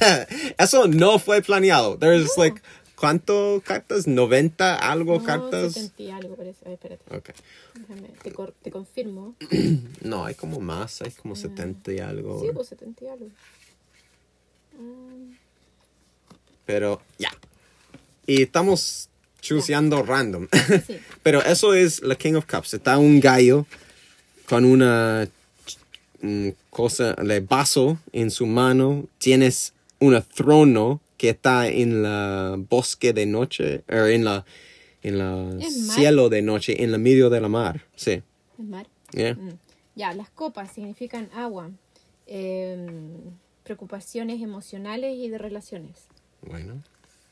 Eso no fue planeado. There's like, ¿cuánto cartas? ¿90 algo No, cartas? 70 y algo parece. A ver, espérate. Ok. Déjame, te, te confirmo. No, hay como más, hay como 70 y algo. Sí, pues 70 y algo. Mm, Pero ya. Y estamos chuseando random. sí. Pero eso es la King of Cups. Está un gallo con una mm, cosa de vaso en su mano. Tienes un trono que está en la bosque de noche, o en la en la cielo de noche, en el medio de la mar. Sí. ¿Es mar? Yeah. Mm. Ya, las copas significan agua, em, preocupaciones emocionales y de relaciones. Bueno.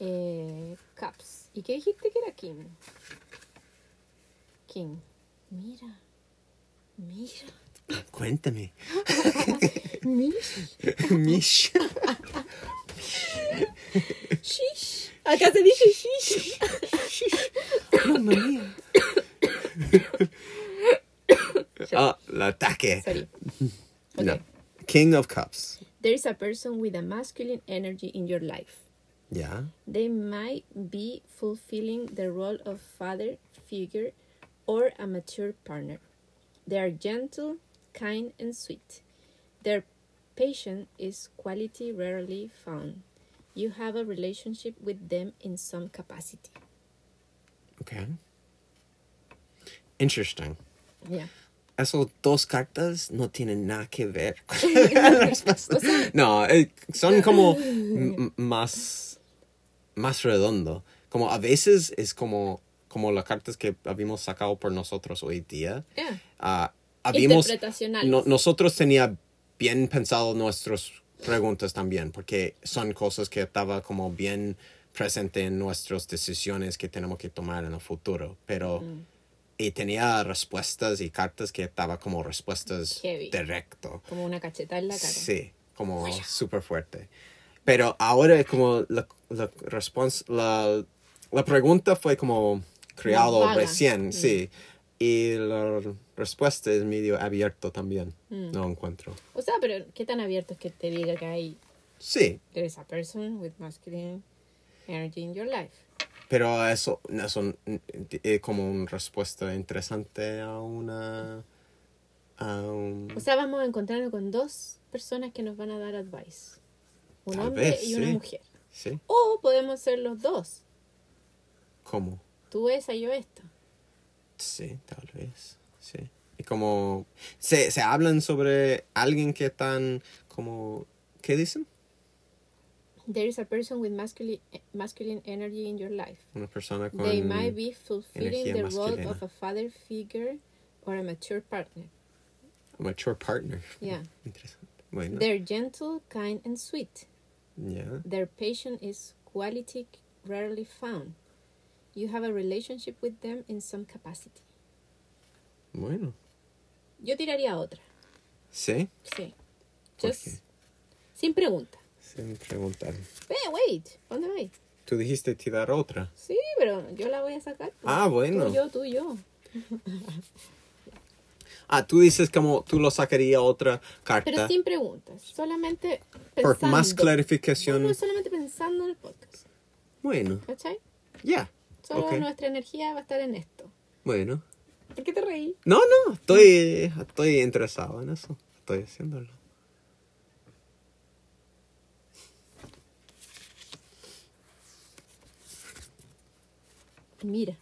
Eh, cups. ¿Y qué dijiste que era King? King. Mira. Mira. Cuéntame. Mira. Mish. Shish. Acá se dice shish. Mamma mía. Ah, el ataque. Sorry. No. Okay. King of Cups. There is a person with a masculine energy in your life. Yeah. They might be fulfilling the role of father figure or a mature partner. They are gentle, kind, and sweet. Their patience is quality rarely found. You have a relationship with them in some capacity. Okay. Interesting. Yeah. Esos dos cartas no tienen nada que ver. No, eh, son como más, más redondo. Como a veces es como, como las cartas que habíamos sacado por nosotros hoy día. Yeah. Ah, habíamos, no- nosotros tenía bien pensado nuestras preguntas también, porque son cosas que estaba como bien presente en nuestras decisiones que tenemos que tomar en el futuro. Pero y tenía respuestas y cartas que estaba como respuestas Heavy. directo. Como una cachetada en la cara. Sí, como súper fuerte. Pero ahora es como la, la, respons- la, la pregunta fue como creado recién, Mm. sí. Y la respuesta es medio abierto también. Mm. No encuentro. O sea, pero ¿qué tan abierto es que te diga que hay Sí, there is a person with masculine energy in your life? pero eso, eso es como una respuesta interesante a una... A un- O sea, vamos a encontrarnos con dos personas que nos van a dar advice. Un Tal hombre vez, y una sí. mujer. sí, O podemos ser los dos. ¿cómo? Tú esa y yo esta. Sí, tal vez. Sí. Y como se, se hablan sobre alguien que tan como ¿qué dicen? There is a person with masculine, masculine energy in your life. Una persona con They might be fulfilling the role of a father figure or a mature partner. a mature partner. Yeah. Interesante. Bueno. They're gentle, kind, and sweet. ya. Their patience is quality rarely found. You have a relationship with them in some capacity. Bueno. Yo tiraría otra. Sí. Sí. ¿Por Just sin pregunta. Sin preguntar. Eh, wait, ¿dónde vais? Tú dijiste tirar otra. Sí, pero yo la voy a sacar. Ah, bueno. Tú, yo, tú, yo. Ah, tú dices como tú lo sacaría otra carta Pero sin preguntas. Solamente por pensando. más clarificación. No, no, solamente pensando en el podcast. Bueno, ¿Cachai? ya. Solo Ok. nuestra energía va a estar en esto. Bueno. ¿Por qué te reí? No, no, estoy estoy interesado en eso. Estoy haciéndolo. Mira.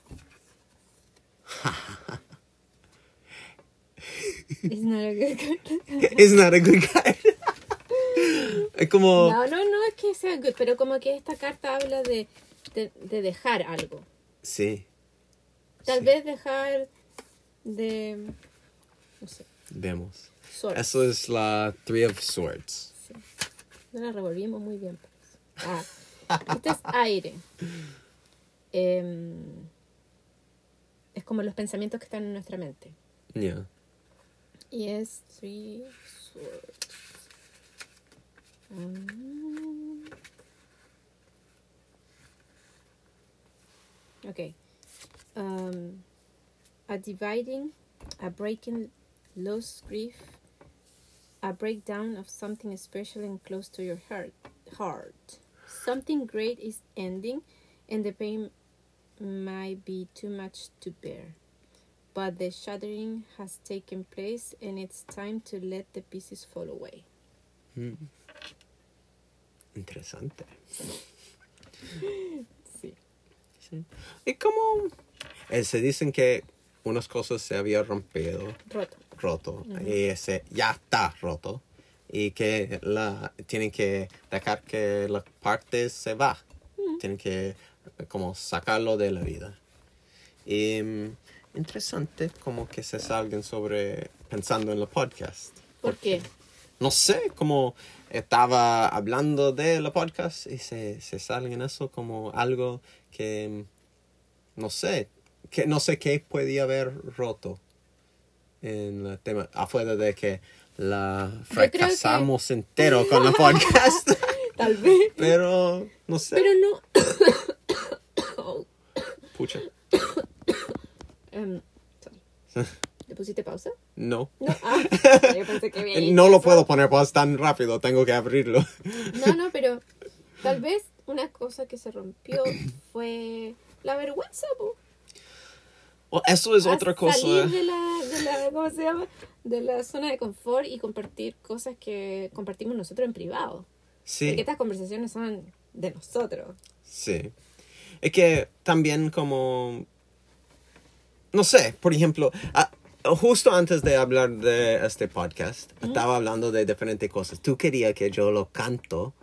It's not a good card. It's not a good card. es como. No, no, no es que sea good, pero como que esta carta habla de, de, de dejar algo. Sí, Tal Sí. vez dejar de... No sé. vemos. Swords. Eso es la Three of Swords. Sí. No la revolvimos muy bien. parece. Ah, este es aire. Em, es como los pensamientos que están en nuestra mente. Yeah. Y es Three Swords. Mm. Ok. Um, a dividing, a breaking, loss, grief, a breakdown of something special and close to your heart. Heart. Something great is ending, and the pain might be too much to bear. But the shattering has taken place, and it's time to let the pieces fall away. Interesante. Sí. Sí. Y como eh, se dicen que unas cosas se había rompido, Roto. roto, y ese ya está roto, y que la tienen que dejar que la parte se va. Tienen que como sacarlo de la vida. Y mm, interesante como que se salgan sobre pensando en el podcast. ¿Por qué? no sé, como estaba hablando de la podcast y se, se sale en eso como algo que, no sé, que no sé qué podía haber roto en el tema, afuera de que la creo que- fracasamos entero con la podcast, Tal vez. pero no sé, Pero no. Pucha, sorry. ¿Le pusiste pausa? no. No. Ah, yo pensé que había No lo puedo poner pues tan rápido, tengo que abrirlo. No, no, pero tal vez una cosa que se rompió fue la vergüenza, po. Eso es A otra cosa. Salir de la, de la, ¿cómo se llama? De la zona de confort y compartir cosas que compartimos nosotros en privado. Sí. Porque estas conversaciones son de nosotros. Sí. Es que también como... No sé, por ejemplo, ah, justo antes de hablar de este podcast, estaba hablando de diferentes cosas. Tú querías que yo lo canto.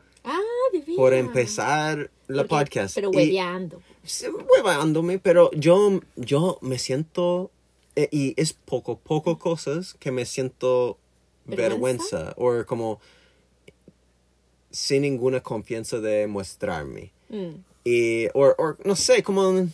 Por empezar la Porque- podcast. Pero hueveando. sí, huevándome, pero yo, yo me siento... eh, y es poco, poco cosas que me siento ¿Vergüenza? O como sin ninguna confianza de mostrarme. Mm. Y, o, no sé, como...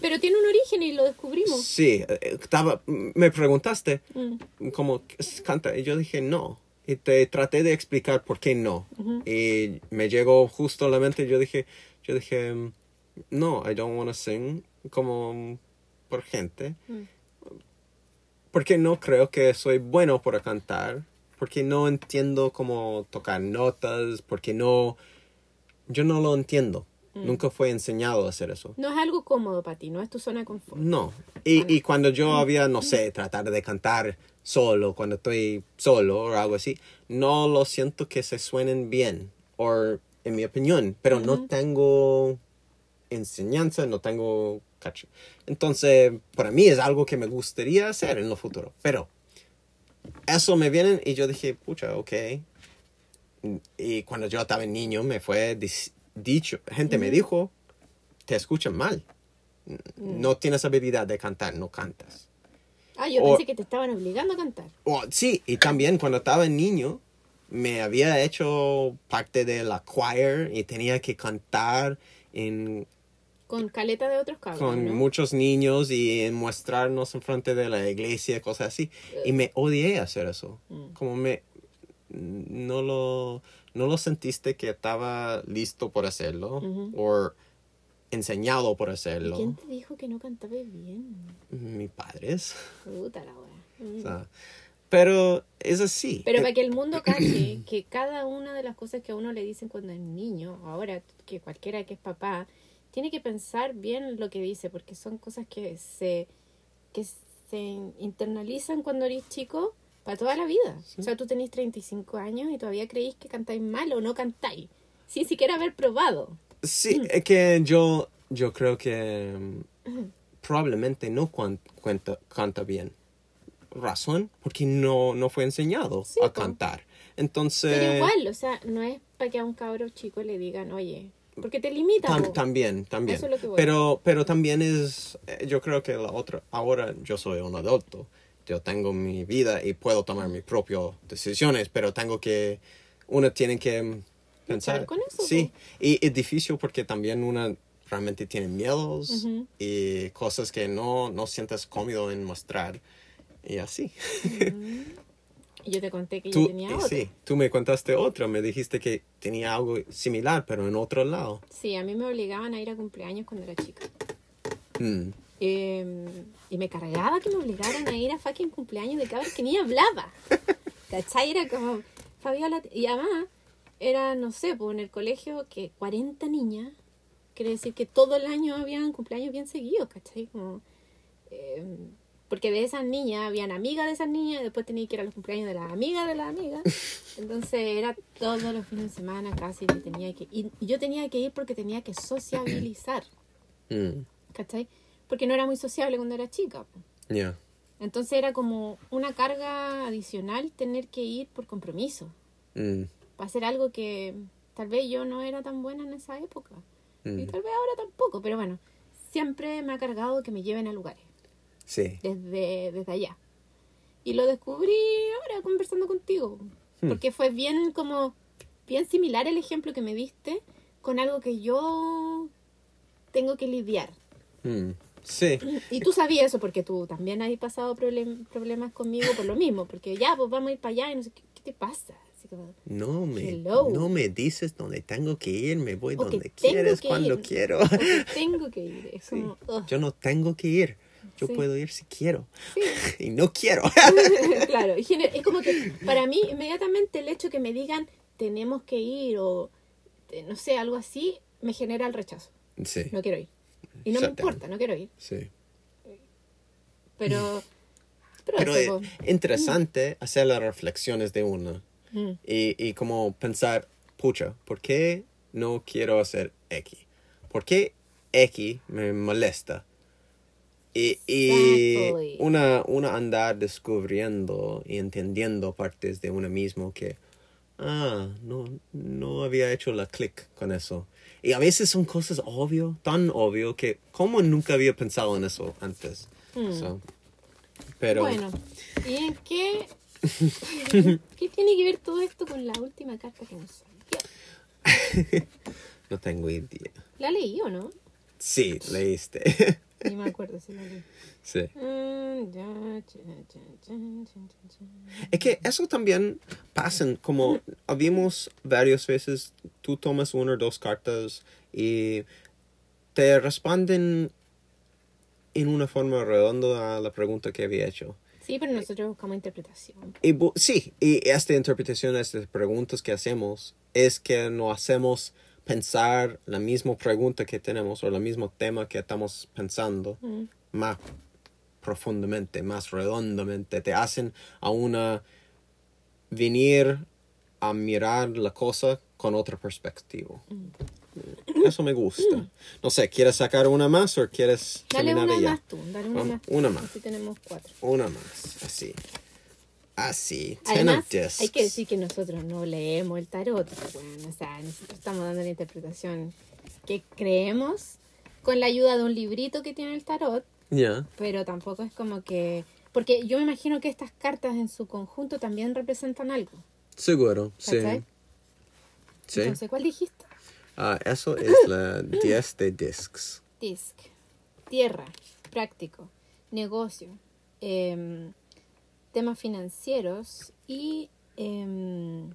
Pero tiene un origen y lo descubrimos. Sí, eh, estaba, me preguntaste Mm. cómo canta y yo dije no. Y te traté de explicar por qué no. Y me llegó justo a la mente, yo dije, yo dije, mm, no, I don't want to sing como mm, por gente. Mm. Porque no creo que soy bueno para cantar. Porque no entiendo cómo tocar notas. Porque no, yo no lo entiendo. Nunca fue enseñado a hacer eso. No es algo cómodo para ti, no es tu zona de confort. No. Y, y cuando yo había, no sé, tratar de cantar solo, cuando estoy solo o algo así, no lo siento que se suenen bien, o en mi opinión, pero no tengo enseñanza, no tengo cacho. Entonces, para mí es algo que me gustaría hacer en lo futuro, pero eso me viene y yo dije, pucha, ok. Y cuando yo estaba niño me fue dicho, gente me dijo, te escuchan mal. No tienes habilidad de cantar, no cantas. Ah, yo O- pensé que te estaban obligando a cantar. O, sí, y también cuando estaba niño me había hecho parte de la choir y tenía que cantar en, Con caleta de otros cabros, con ¿no? muchos niños y en mostrarnos en frente de la iglesia, cosas así. Y me odié hacer eso. Mm. Como me... No lo, no lo sentiste que estaba listo por hacerlo Ujú. o enseñado por hacerlo. ¿Quién te dijo que no cantaba bien? Mis padres. Puta la. Mm. O sea, pero es así. Pero Eh, para que el mundo cache que cada una de las cosas que a uno le dicen cuando es niño, ahora que cualquiera que es papá, tiene que pensar bien lo que dice, porque son cosas que se, que se internalizan cuando eres chico para toda la vida. O sea, tú tenés 35 años y todavía creéis que cantáis mal o no cantáis, sin siquiera haber probado. Sí, Mm. es que yo, yo creo que mm, probablemente no cuan- cuenta, canta bien. Razón, porque no, no fue enseñado Sí, a cantar. Entonces, Pero igual, o sea, no es para que a un cabro chico le digan, oye, porque te limita. tam- también, también. Eso es lo que voy. Pero, pero también es, eh, yo creo que la otra, ahora yo soy un adulto, yo tengo mi vida y puedo tomar mis propias decisiones, pero tengo que, uno tiene que mm, pensar. con eso, Sí, y es difícil porque también uno realmente tiene miedos Ujú. y cosas que no, no sientes cómodo en mostrar. Y así. Y yo te conté que yo Tú, tenía y otro. sí, tú me contaste otra, me dijiste que tenía algo similar, pero en otro lado. Sí, a mí me obligaban a ir a cumpleaños cuando era chica. Mm. Eh, y me cargaba que me obligaran a ir a fucking cumpleaños de cabros que ni hablaba. ¿Cachai? Era como, Fabiola, y además era, no sé, pues en el colegio que 40 niñas, quiere decir que todo el año habían cumpleaños bien seguidos, ¿cachai? Como, eh, Porque de esas niñas habían amigas de esas niñas y después tenía que ir a los cumpleaños de las amigas de las amigas. Entonces era todos los fines de semana casi que tenía que ir. Y yo tenía que ir porque tenía que sociabilizar, Mm, ¿cachai? Porque no era muy sociable cuando era chica. Entonces era como una carga adicional tener que ir por compromiso. Mm, Para hacer algo que tal vez yo no era tan buena en esa época. Y mm. tal vez ahora tampoco, pero bueno, siempre me ha cargado que me lleven a lugares, Sí. desde, desde allá. Y lo descubrí ahora conversando contigo, Hmm. porque fue bien como, bien similar el ejemplo que me diste con algo que yo tengo que lidiar. Mm, Sí. Y tú sabías eso porque tú también has pasado problem- problemas conmigo por lo mismo, porque ya, pues vamos a ir para allá y no sé, ¿qué, qué te pasa? No me, Hello. no me dices dónde tengo que ir, me voy O donde quieres, cuando ir. quiero. tengo que ir. Es Sí. como, ugh, Yo no tengo que ir. Yo Sí. puedo ir si quiero. sí. Y no quiero. claro, es como que para mí inmediatamente el hecho que me digan tenemos que ir o eh, no sé, algo así, me genera el rechazo. Sí, No quiero ir. Y no me importa, no quiero ir. sí. Pero, pero, Pero eso, es interesante hacer las reflexiones de una Mm. y, y como pensar, pucha, ¿por qué no quiero hacer X? ¿Por qué X me molesta? Y, y una, una andar descubriendo y entendiendo partes de uno mismo que, ah, no, no había hecho la clic con eso. Y a veces son cosas obvio, tan obvio que como nunca había pensado en eso antes. Mm. So, pero Bueno, ¿y en qué, qué tiene que ver todo esto con la última carta que nos salió? no tengo idea. ¿La leí o no? Sí, leíste. Ni me acuerdo si la leí. sí. Cha. Es que eso también pasa, como habíamos varias veces, tú tomas una o dos cartas y te responden en una forma redonda a la pregunta que había hecho. Sí, pero nosotros buscamos interpretación. Y bu- sí, y esta interpretación, estas preguntas que hacemos, es que nos hacemos pensar la misma pregunta que tenemos o el mismo tema que estamos pensando Mm. más profundamente, más redondamente. Te hacen a una venir a mirar la cosa con otra perspectiva. Eso me gusta. No sé, ¿quieres sacar una más o quieres Dale terminar una ya? más tú, dale una Vamos, más. una más. Así tenemos cuatro. Una más, así. Así. Ten Además, of hay que decir que nosotros no leemos el tarot. Bueno, o sea, nosotros estamos dando la interpretación que creemos con la ayuda de un librito que tiene el tarot, Ya. pero tampoco es como que... Porque yo me imagino que estas cartas en su conjunto también representan algo. Seguro, sí. ¿Cachai? Sí. Entonces, ¿cuál dijiste? Ah, eso es la 10 de discs. Disc, tierra, práctico, negocio, em, temas financieros y em,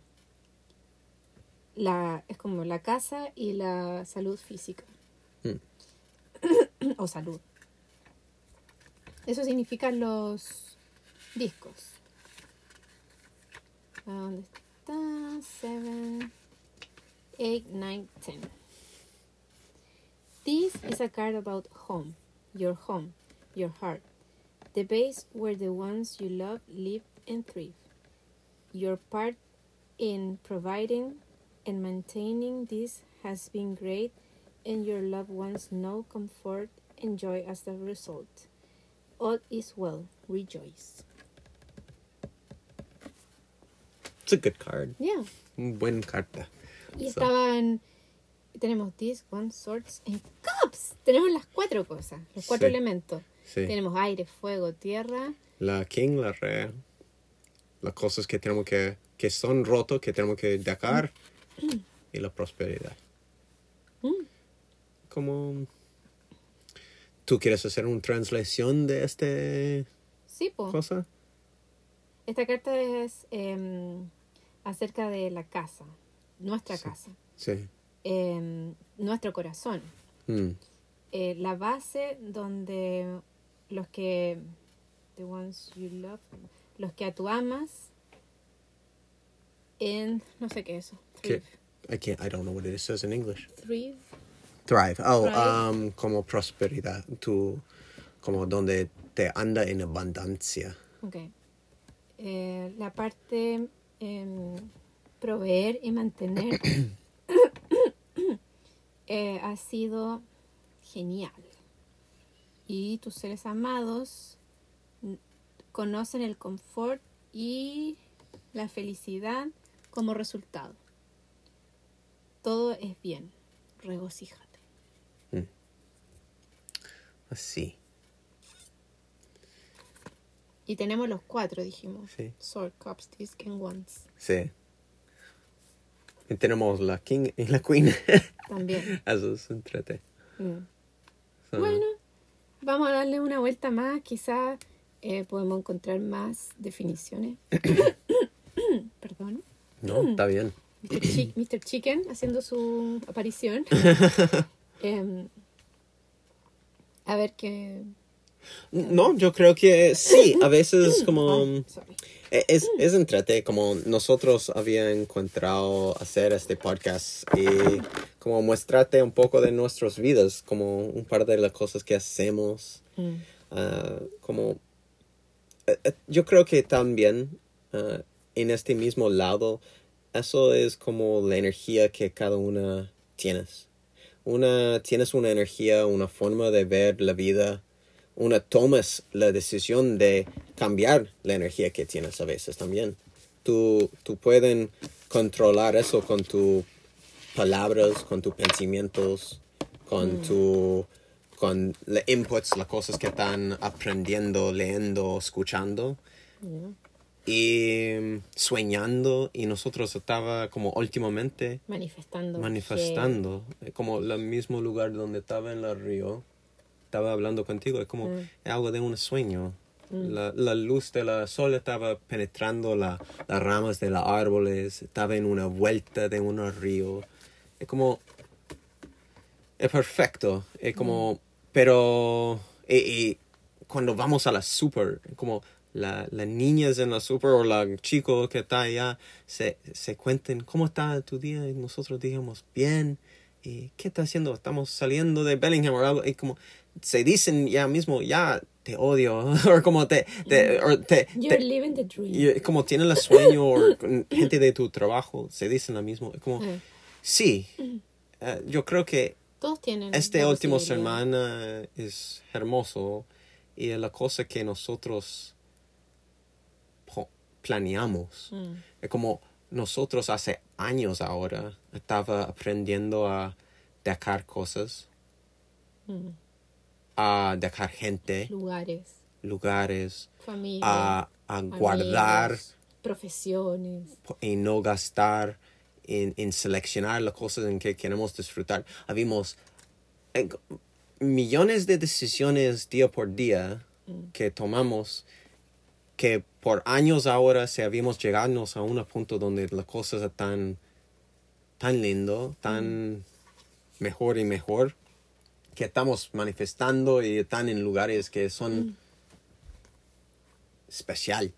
la es como la casa y la salud física o salud. Eso significan los discos. ¿A ¿Dónde está? Seven, eight, nine, ten. This is a card about home, your home, your heart, the base where the ones you love live and thrive. Your part in providing and maintaining this has been great, and your loved ones know comfort and joy as the result. All is well, rejoice. It's a good card. Yeah. Buen carta. Y So, estaban. Tenemos this, one, swords, and cups. Tenemos las cuatro cosas, los cuatro Sí. elementos. sí. Tenemos aire, fuego, tierra. La king, la re. Las cosas que tenemos que. que son rotos, que tenemos que dejar. Y la prosperidad. Mm. Como. ¿Tú quieres hacer una translación de esta Sí, po. cosa? Esta carta es em, acerca de la casa, nuestra Sí. casa, Sí. em, nuestro corazón, Mm, eh, la base donde los que, the ones you love, los que a tú amas, en, no sé qué es eso, thrive, I can't, I don't know what it says in English. thrive, Thrive. Oh, Thrive. um, como prosperidad. Tu, como donde te anda en abundancia. Ok. Eh, la parte em, proveer y mantener eh, ha sido genial. Y tus seres amados conocen el confort y la felicidad como resultado. Todo es bien. Regocíjate. Así. Y tenemos los cuatro, dijimos. Sí. Sword, Cups, Disc and Wands. Sí. Y tenemos la King y la Queen. También. Eso es entrete. Mm. Bueno, vamos a darle una vuelta más. Quizás eh, podemos encontrar más definiciones. Perdón. No, está bien. Mr. Chi- Mr. Chicken haciendo su aparición. Em, a ver qué. No, yo creo que sí. A veces como... Oh. E- Es, es entrete, como nosotros había encontrado hacer este podcast y como mostrarte un poco de nuestras vidas, como un par de las cosas que hacemos, Mm, ah, como eh, eh, yo creo que también ah, en este mismo lado, eso es como la energía que cada una tienes. Una, tienes una energía, una forma de ver la vida, una tomas la decisión de cambiar la energía que tienes a veces también. Tú, tú pueden controlar eso con tus palabras, con tus pensamientos, con tu con los inputs, las cosas que están aprendiendo, leyendo, escuchando yeah. y mm, soñando y nosotros estaba como últimamente Manifestando. manifestando eh, como el mismo lugar donde estaba en la río estaba hablando contigo es como Mm. algo de un sueño. La, la luz del sol estaba penetrando la- las ramas de los árboles estaba en una vuelta de un río. Es como es perfecto es como pero y, y cuando vamos a la super como la, las niñas en la super o la chico que está allá se, se cuenten cómo está tu día y nosotros digamos bien y qué está haciendo estamos saliendo de Bellingham o algo y como se dicen ya mismo ya te odio o como te, te, o te- You're te- living the dream. y como tienen el sueño o gente de tu trabajo se dicen lo mismo como Eh, sí eh, yo creo que todos tienen. este último semana es hermoso y es la cosa que nosotros planeamos. Mm, Es como nosotros hace años ahora estaba aprendiendo a dejar cosas, mm. A dejar gente, Lugares, lugares, familia. a, a guardar profesiones. y no gastar en, en seleccionar las cosas en que queremos disfrutar. Habíamos eh, millones de decisiones día por día que tomamos que por años ahora se habíamos llegado a un punto donde las cosas están tan lindo, tan mejor y mejor, que estamos manifestando y están en lugares que son especial,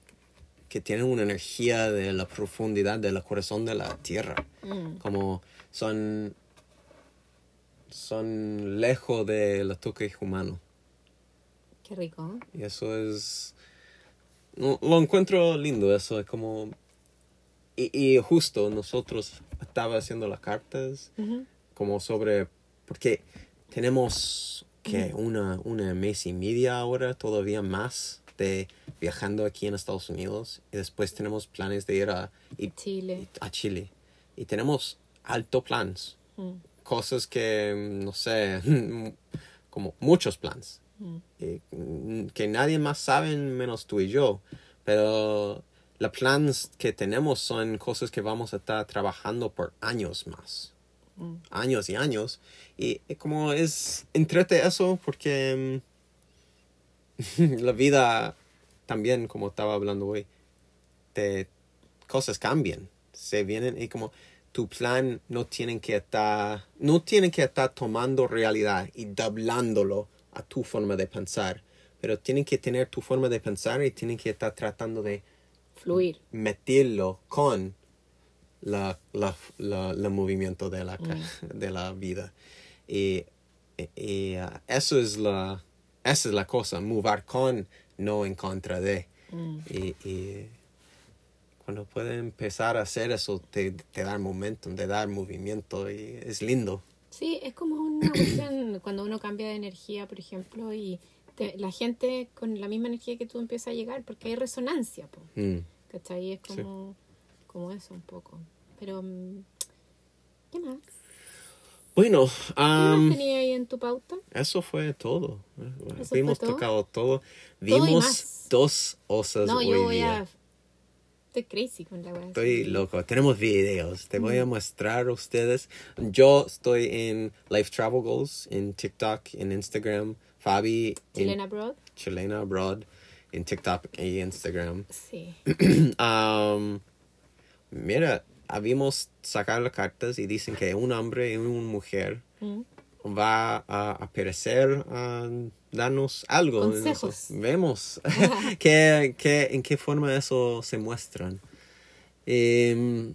que tienen una energía de la profundidad del corazón de la tierra, Mm, como son son lejos del toque humano. qué rico. ¿eh? Y eso es... Lo, encuentro lindo, eso es como... Y, y justo nosotros estaba haciendo las cartas como sobre... Porque tenemos que una, una mes y media ahora, todavía más, de viajando aquí en Estados Unidos. Y después tenemos planes de ir a, y- Chile. a Chile. Y tenemos alto planes. Mm, Cosas que, no sé, como muchos planes mm, mm, que nadie más sabe menos tú y yo. Pero los planes que tenemos son cosas que vamos a estar trabajando por años más. Años y años. Y como es entrete eso porque mm, la vida también, como estaba hablando hoy, te, cosas cambian. Se vienen y como tu plan no tienen que estar, no tienen que estar tomando realidad y doblándolo a tu forma de pensar, pero tienen que tener tu forma de pensar y tienen que estar tratando de Fluir. meterlo con la, la, la- el movimiento de la, ca- de la vida. Y, y, uh, eso es la, esa es la cosa, mover con, no en contra de. Mm. Y, y cuando puede empezar a hacer eso, te, te da momentum, te da movimiento y es lindo. Sí, es como una cuestión cuando uno cambia de energía, por ejemplo, y te- la gente con la misma energía que tú empieza a llegar, porque hay resonancia, po, Mm. ¿cachai? Es Sí. Como, eso un poco. Pero, mm, ¿qué más? Bueno, ¿Qué am, más tenía ahí en tu pauta? eso fue todo. ¿Eso Hemos fue todo? tocado todo. Vimos más. dos osas No, hoy yo voy día. a... Estoy crazy con la wea. Estoy loco. Tenemos videos. Te voy a Mm. mostrar a ustedes. Yo estoy en Life Travel Goals, en TikTok, en Instagram. Fabi en Chilena Broad. Chilena Abroad, en TikTok y Instagram. Sí. Um, mira, habíamos sacado las cartas y dicen que un hombre y una mujer Mm. va a aparecer a darnos algo. Consejos. Vemos qué, qué- en qué forma eso se muestran. Em,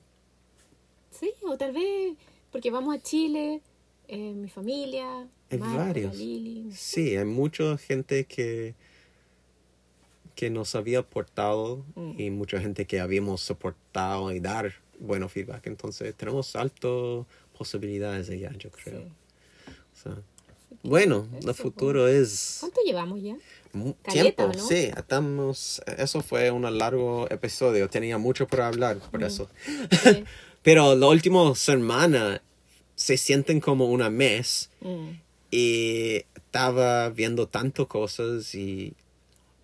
Sí, o tal vez porque vamos a Chile, eh, mi familia, Hay Marta, varios. Lili. sí, hay mucha gente que, que nos había aportado Mm. y mucha gente que habíamos soportado y dar bueno feedback. Entonces tenemos altas posibilidades allá, yo creo. Sí. O sea, bueno, eso, el futuro es ¿Cuánto llevamos ya? Caleta, tiempo. ¿no? Sí, estamos, eso fue un largo episodio. Tenía mucho por hablar por Mm. eso. Sí. Pero la última semana se sienten como una mes Mm. y estaba viendo tantas cosas y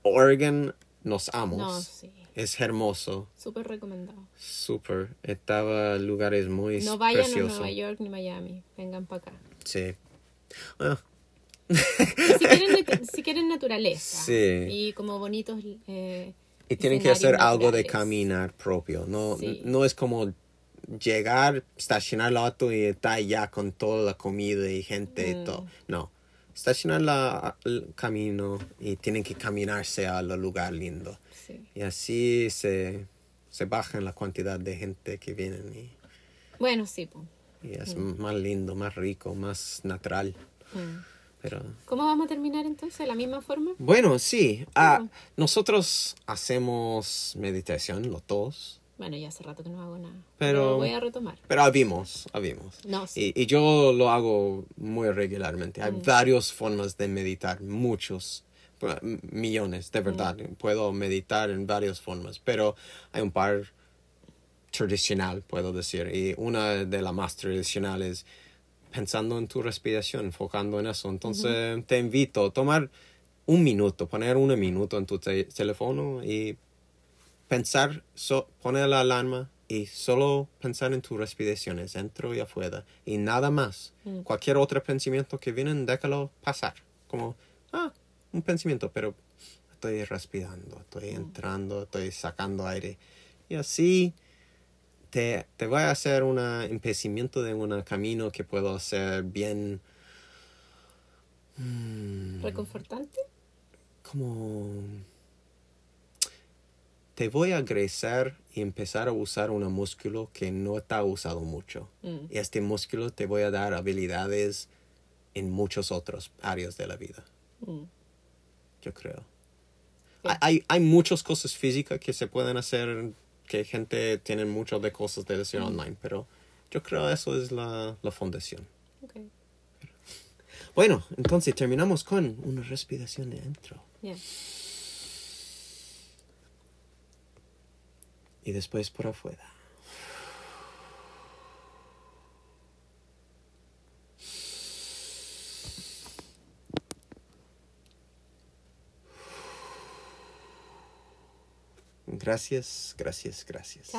Oregon nos amos. No, sí. Es hermoso, Súper recomendado. súper. Estaba lugares muy No vayan preciosos. a Nueva York ni Miami. Vengan para acá. Sí. Ah, Si quieren, nat- si quieren naturaleza. Sí. Y como bonitos. eh, Y tienen que hacer algo de naturales. caminar propio. No, Sí. no es como llegar, estacionar el auto y estar ya con toda la comida y gente y Mm. todo. No. Estacionar la, el camino y tienen que caminarse al lugar lindo. Sí. Y así se, se baja la cantidad de gente que vienen y, Bueno, sí. po. y es Mm. más lindo, más rico, más natural. Mm. Pero ¿Cómo vamos a terminar entonces? ¿De la misma forma? bueno, sí. Ah, nosotros hacemos meditación, los dos. Bueno, ya hace rato que no hago nada. Pero- voy a retomar. Pero habimos, habimos. No, sí. Y, y yo lo hago muy regularmente. Hay Mm. varias formas de meditar, muchos, millones, de verdad. Mm. Puedo meditar en varias formas, pero hay un par tradicional, puedo decir. Y una de las más tradicionales, pensando en tu respiración, enfocando en eso. Entonces, te invito a tomar un minuto, poner un minuto en tu te- teléfono y pensar, so- poner la alarma y solo pensar en tus respiraciones, dentro y afuera, y nada más. Mm. Cualquier otro pensamiento que viene, déjalo pasar. Como, ah, un pensamiento, pero estoy respirando, estoy entrando, estoy sacando aire. Y así te, te va a hacer un impedimento de un camino que puedo hacer bien. mm, ¿Reconfortante? como te voy a agresar y empezar a usar un músculo que no está usado mucho. Mm. Y este músculo te voy a dar habilidades en muchas otras áreas de la vida, Mm. yo creo. Hay- Hay, muchas cosas físicas que se pueden hacer, que gente tiene muchas de cosas de decir online, pero yo creo eso es la, la fundación. Ok. Bueno, entonces terminamos con una respiración de dentro. Ya. Y después por afuera. Gracias, gracias, gracias.